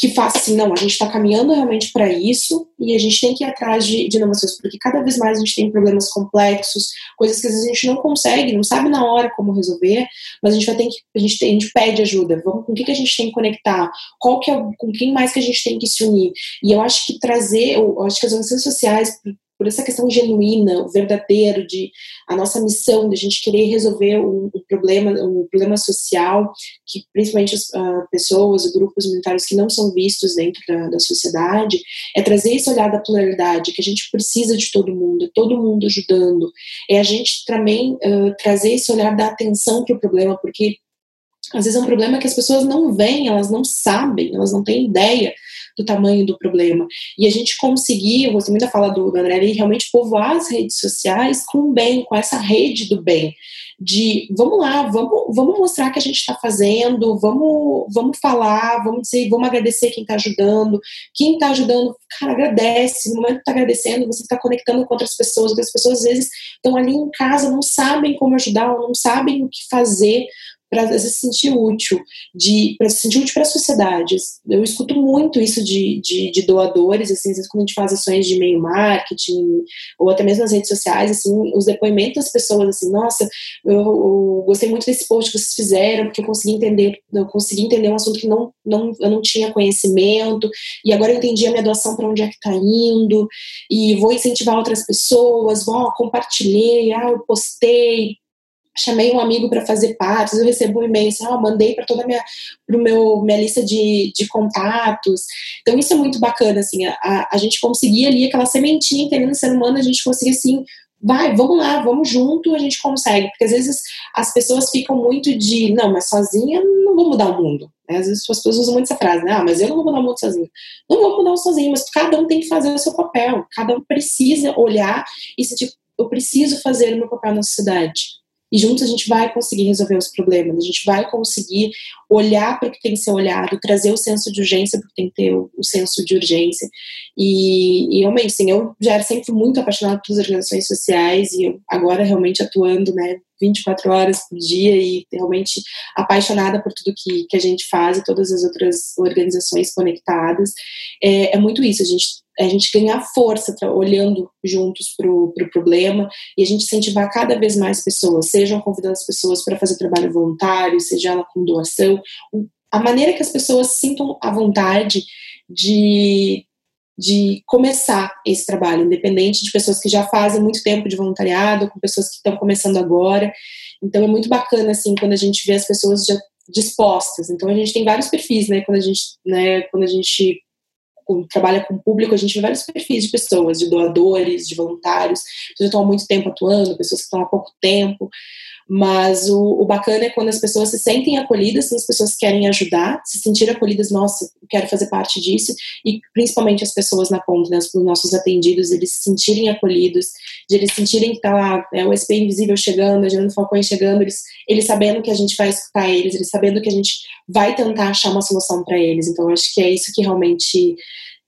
que faça assim, não, a gente está caminhando realmente para isso e a gente tem que ir atrás de, de, inovações, porque cada vez mais a gente tem problemas complexos, coisas que às vezes a gente não consegue, não sabe na hora como resolver, mas a gente vai ter que, a gente, tem, a gente pede ajuda, vamos, com o que, que a gente tem que conectar, qual que é, com quem mais que a gente tem que se unir, e eu acho que trazer, eu acho que as organizações sociais por essa questão genuína, o verdadeiro de a nossa missão de a gente querer resolver um, um problema, um problema social que principalmente as uh, pessoas, grupos minoritários que não são vistos dentro da, da, sociedade, é trazer esse olhar da pluralidade, que a gente precisa de todo mundo, é todo mundo ajudando, é a gente também uh, trazer esse olhar da atenção para o problema, porque às vezes é um problema que as pessoas não veem, elas não sabem, elas não têm ideia do tamanho do problema. E a gente conseguir, eu gosto muito da fala do, André, realmente povoar as redes sociais com o bem, com essa rede do bem. De vamos lá, vamos, vamos mostrar que a gente está fazendo, vamos, vamos falar, vamos dizer, vamos agradecer quem está ajudando. Quem está ajudando, cara, agradece. No momento que está agradecendo, você está conectando com outras pessoas, porque as pessoas às vezes estão ali em casa, não sabem como ajudar, não sabem o que fazer para se sentir útil, de para se sentir útil para a sociedade. Eu escuto muito isso de, de, de, doadores, assim, às vezes quando a gente faz ações de meio marketing ou até mesmo nas redes sociais, assim, os depoimentos das pessoas, assim, nossa, eu, eu gostei muito desse post que vocês fizeram porque eu consegui entender, eu consegui entender um assunto que não, não eu não tinha conhecimento e agora eu entendi a minha doação para onde é que está indo e vou incentivar outras pessoas, vou compartilhei, ah, eu postei, chamei um amigo para fazer parte, eu recebo um e-mail, assim, ah, mandei para toda a minha, meu, minha lista de, de contatos. Então, isso é muito bacana, assim, a, a gente conseguir ali aquela sementinha, entendendo o ser humano, a gente conseguir, assim, vai, vamos lá, vamos junto, a gente consegue. Porque às vezes as pessoas ficam muito de, não, mas sozinha não vou mudar o mundo. Né? Às vezes as pessoas usam muito essa frase, né? ah, mas eu não vou mudar o mundo sozinho. Não vou mudar sozinho, mas cada um tem que fazer o seu papel. Cada um precisa olhar e sentir, eu preciso fazer o meu papel na sociedade. E juntos a gente vai conseguir resolver os problemas, a gente vai conseguir olhar para o que tem que ser olhado, trazer o senso de urgência, porque tem que ter o, o senso de urgência. E, e realmente, sim, eu já era sempre muito apaixonada pelas organizações sociais e eu, agora realmente atuando, né, 24 horas por dia e realmente apaixonada por tudo que, que a gente faz e todas as outras organizações conectadas. É, é muito isso, a gente a gente ganhar força olhando juntos para o pro problema e a gente incentivar cada vez mais pessoas, sejam convidando as pessoas para fazer trabalho voluntário, seja ela com doação, a maneira que as pessoas sintam a vontade de, de começar esse trabalho, independente de pessoas que já fazem muito tempo de voluntariado, com pessoas que estão começando agora. Então é muito bacana assim quando a gente vê as pessoas já dispostas. Então a gente tem vários perfis, né? Quando a gente, né? Quando a gente trabalha com o público, a gente vê vários perfis de pessoas, de doadores, de voluntários, que já estão há muito tempo atuando, pessoas que estão há pouco tempo. Mas o, o, bacana é quando as pessoas se sentem acolhidas, quando as pessoas querem ajudar, se sentir acolhidas, nossa, quero fazer parte disso, e principalmente as pessoas na ponta, né, os nossos atendidos, eles se sentirem acolhidos, de eles sentirem que tá lá, é, o SP Invisível chegando, a Gerando Falcões chegando, eles, eles sabendo que a gente vai escutar eles, eles sabendo que a gente vai tentar achar uma solução para eles. Então, acho que é isso que realmente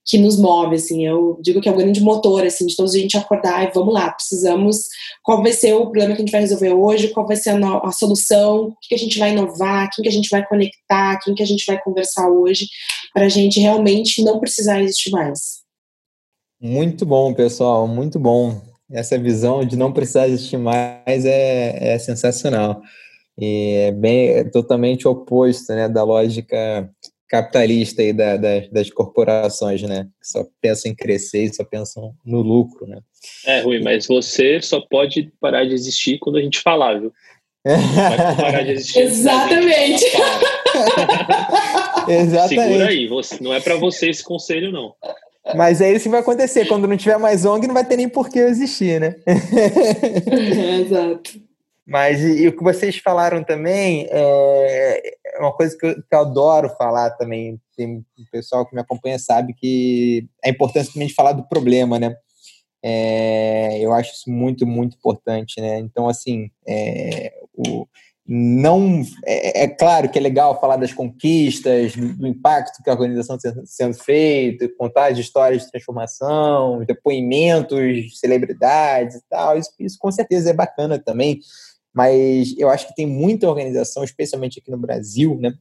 que nos move, assim, eu digo que é o grande motor, assim, de todos a gente acordar e vamos lá, precisamos, qual vai ser o problema que a gente vai resolver hoje, qual vai ser a, a solução, o que a gente vai inovar, quem que a gente vai conectar, quem que a gente vai conversar hoje, para a gente realmente não precisar existir mais. Muito bom, pessoal, muito bom. Essa visão de não precisar existir mais é, é sensacional. E é bem é totalmente oposto né, da lógica capitalista aí da, da, das corporações, né? Que só pensam em crescer e só pensam no lucro, né? É, Rui, mas você só pode parar de existir quando a gente falar, viu? Vai parar de existir. Exatamente. Exatamente. Segura aí, você, não é para você esse conselho, não. Mas é isso que vai acontecer. Quando não tiver mais ONG, não vai ter nem por que eu existir, né? Exato. Mas e, e, o que vocês falaram também é, é uma coisa que eu, que eu, adoro falar também. Tem um pessoal que me acompanha sabe que é importante também de falar do problema, né? É, eu acho isso muito, muito importante, né? Então, assim, é, o, não é, é, claro que é legal falar das conquistas, do, do impacto que a organização está sendo feita, contar as histórias de transformação, depoimentos, celebridades e tal. Isso, isso com certeza é bacana também mas eu acho que tem muita organização, especialmente aqui no Brasil, né,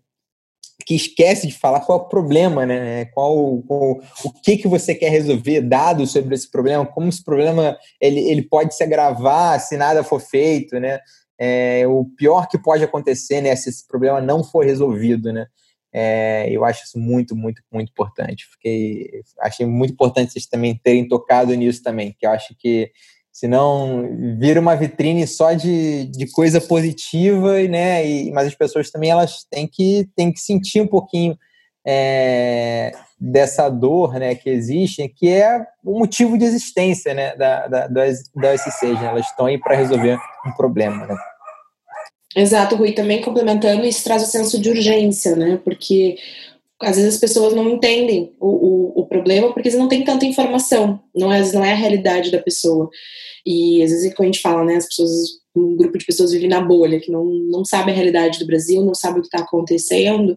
que esquece de falar qual é o problema, né? Qual, qual, o que que você quer resolver, dados sobre esse problema, como esse problema ele, ele pode se agravar se nada for feito, né? É, o pior que pode acontecer, né, se esse problema não for resolvido, né? É, eu acho isso muito, muito, muito importante. Fiquei, achei muito importante vocês também terem tocado nisso também, que eu acho que senão vira uma vitrine só de, de coisa positiva, né? E, mas as pessoas também elas têm que, têm que sentir um pouquinho é, dessa dor né, que existe, que é o motivo de existência né, da, da, das, das OSCs, né? Elas estão aí para resolver um problema, né? Exato, Rui. Também complementando, isso traz o senso de urgência, né? Porque às vezes as pessoas não entendem o, o, o problema porque eles não têm tanta informação, não é, não é a realidade da pessoa. E às vezes quando a gente fala, né, as pessoas um grupo de pessoas vive na bolha, que não, não sabe a realidade do Brasil, não sabe o que está acontecendo.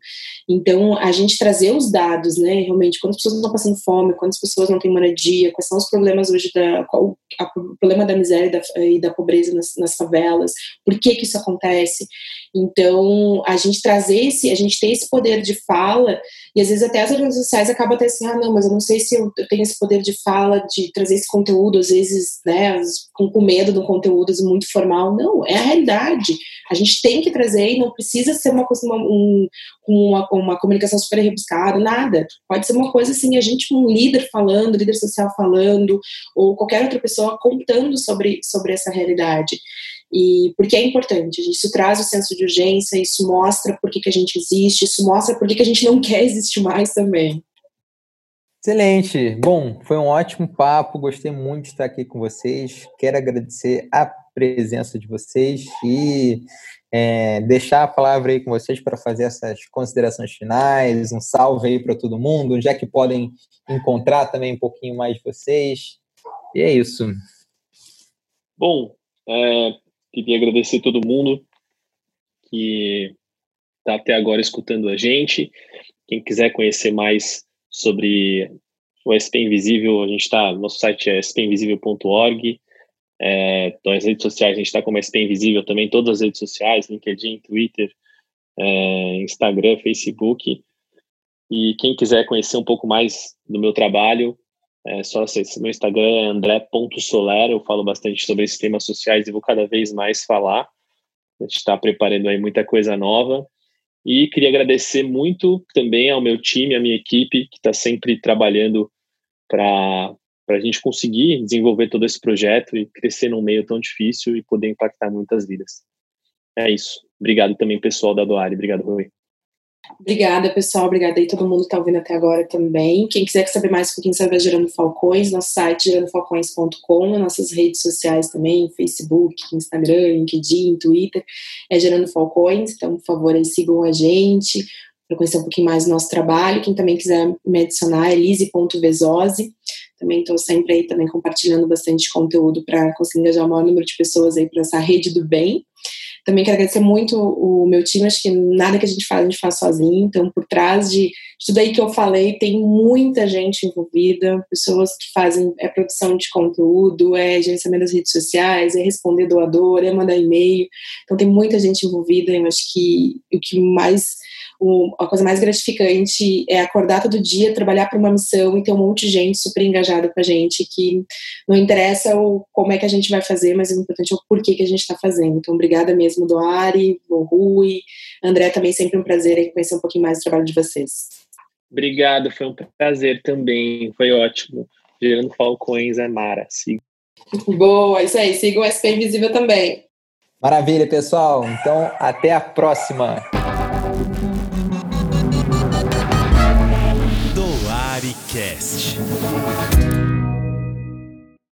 Então, a gente trazer os dados, né, realmente, quantas pessoas estão passando fome, quantas pessoas não têm moradia, quais são os problemas hoje, da, qual o problema da miséria e da, e da pobreza nas, nas favelas, por que que isso acontece. Então, a gente trazer esse, a gente ter esse poder de fala, e às vezes até as organizações sociais acabam até assim, ah, não, mas eu não sei se eu, tenho esse poder de fala, de trazer esse conteúdo, às vezes, né, com, medo do conteúdo muito formal. Não, é a realidade. A gente tem que trazer e não precisa ser uma coisa, um, uma, uma comunicação super rebuscada, nada. Pode ser uma coisa assim, a gente, um líder falando, líder social falando, ou qualquer outra pessoa contando sobre, sobre essa realidade. E porque é importante, isso traz o senso de urgência, isso mostra por que, que a gente existe, isso mostra por que, que a gente não quer existir mais também. Excelente. Bom, foi um ótimo papo. Gostei muito de estar aqui com vocês. Quero agradecer a presença de vocês e é, deixar a palavra aí com vocês para fazer essas considerações finais. Um salve aí para todo mundo. Onde é que podem encontrar também um pouquinho mais de vocês? E é isso. Bom, é, queria agradecer todo mundo que está até agora escutando a gente. Quem quiser conhecer mais sobre o SP Invisível, a gente está, nosso site é spinvisível.org, é, então as redes sociais, a gente está como SP Invisível também, todas as redes sociais, LinkedIn, Twitter, é, Instagram, Facebook, e quem quiser conhecer um pouco mais do meu trabalho, é só acessar meu Instagram, é andré.soler, eu falo bastante sobre esses temas sociais e vou cada vez mais falar, a gente está preparando aí muita coisa nova, e queria agradecer muito também ao meu time, à minha equipe, que está sempre trabalhando para a gente conseguir desenvolver todo esse projeto e crescer num meio tão difícil e poder impactar muitas vidas. É isso. Obrigado também, pessoal da Doari. Obrigado, Rui. Obrigada, pessoal. Obrigada aí todo mundo que está ouvindo até agora também. Quem quiser saber mais um pouquinho sobre a Gerando Falcões, nosso site gerandofalcões.com, nossas redes sociais também, Facebook, Instagram, LinkedIn, Twitter, é Gerando Falcões. Então, por favor, aí sigam a gente para conhecer um pouquinho mais do nosso trabalho. Quem também quiser me adicionar é lise.vezose. Também estou sempre aí também compartilhando bastante conteúdo para conseguir engajar o maior número de pessoas aí para essa rede do bem. Também quero agradecer muito o meu time, acho que nada que a gente faz, a gente faz sozinho. Então, por trás de, tudo aí que eu falei, tem muita gente envolvida, pessoas que fazem é produção de conteúdo, é gerenciamento das redes sociais, é responder doador, é mandar e-mail. Então, tem muita gente envolvida. Eu acho que o que mais o, a coisa mais gratificante é acordar todo dia, trabalhar para uma missão e ter um monte de gente super engajada com a gente, que não interessa o, como é que a gente vai fazer, mas o importante é o porquê que a gente está fazendo. Então, obrigada mesmo, Doari, o Rui, André, também sempre um prazer aí conhecer um pouquinho mais do trabalho de vocês. Obrigado, foi um prazer também, foi ótimo. Gerando Falcões é Mara, siga. Boa, isso aí, siga o SP Invisível também. Maravilha, pessoal. Então, até a próxima. Cast.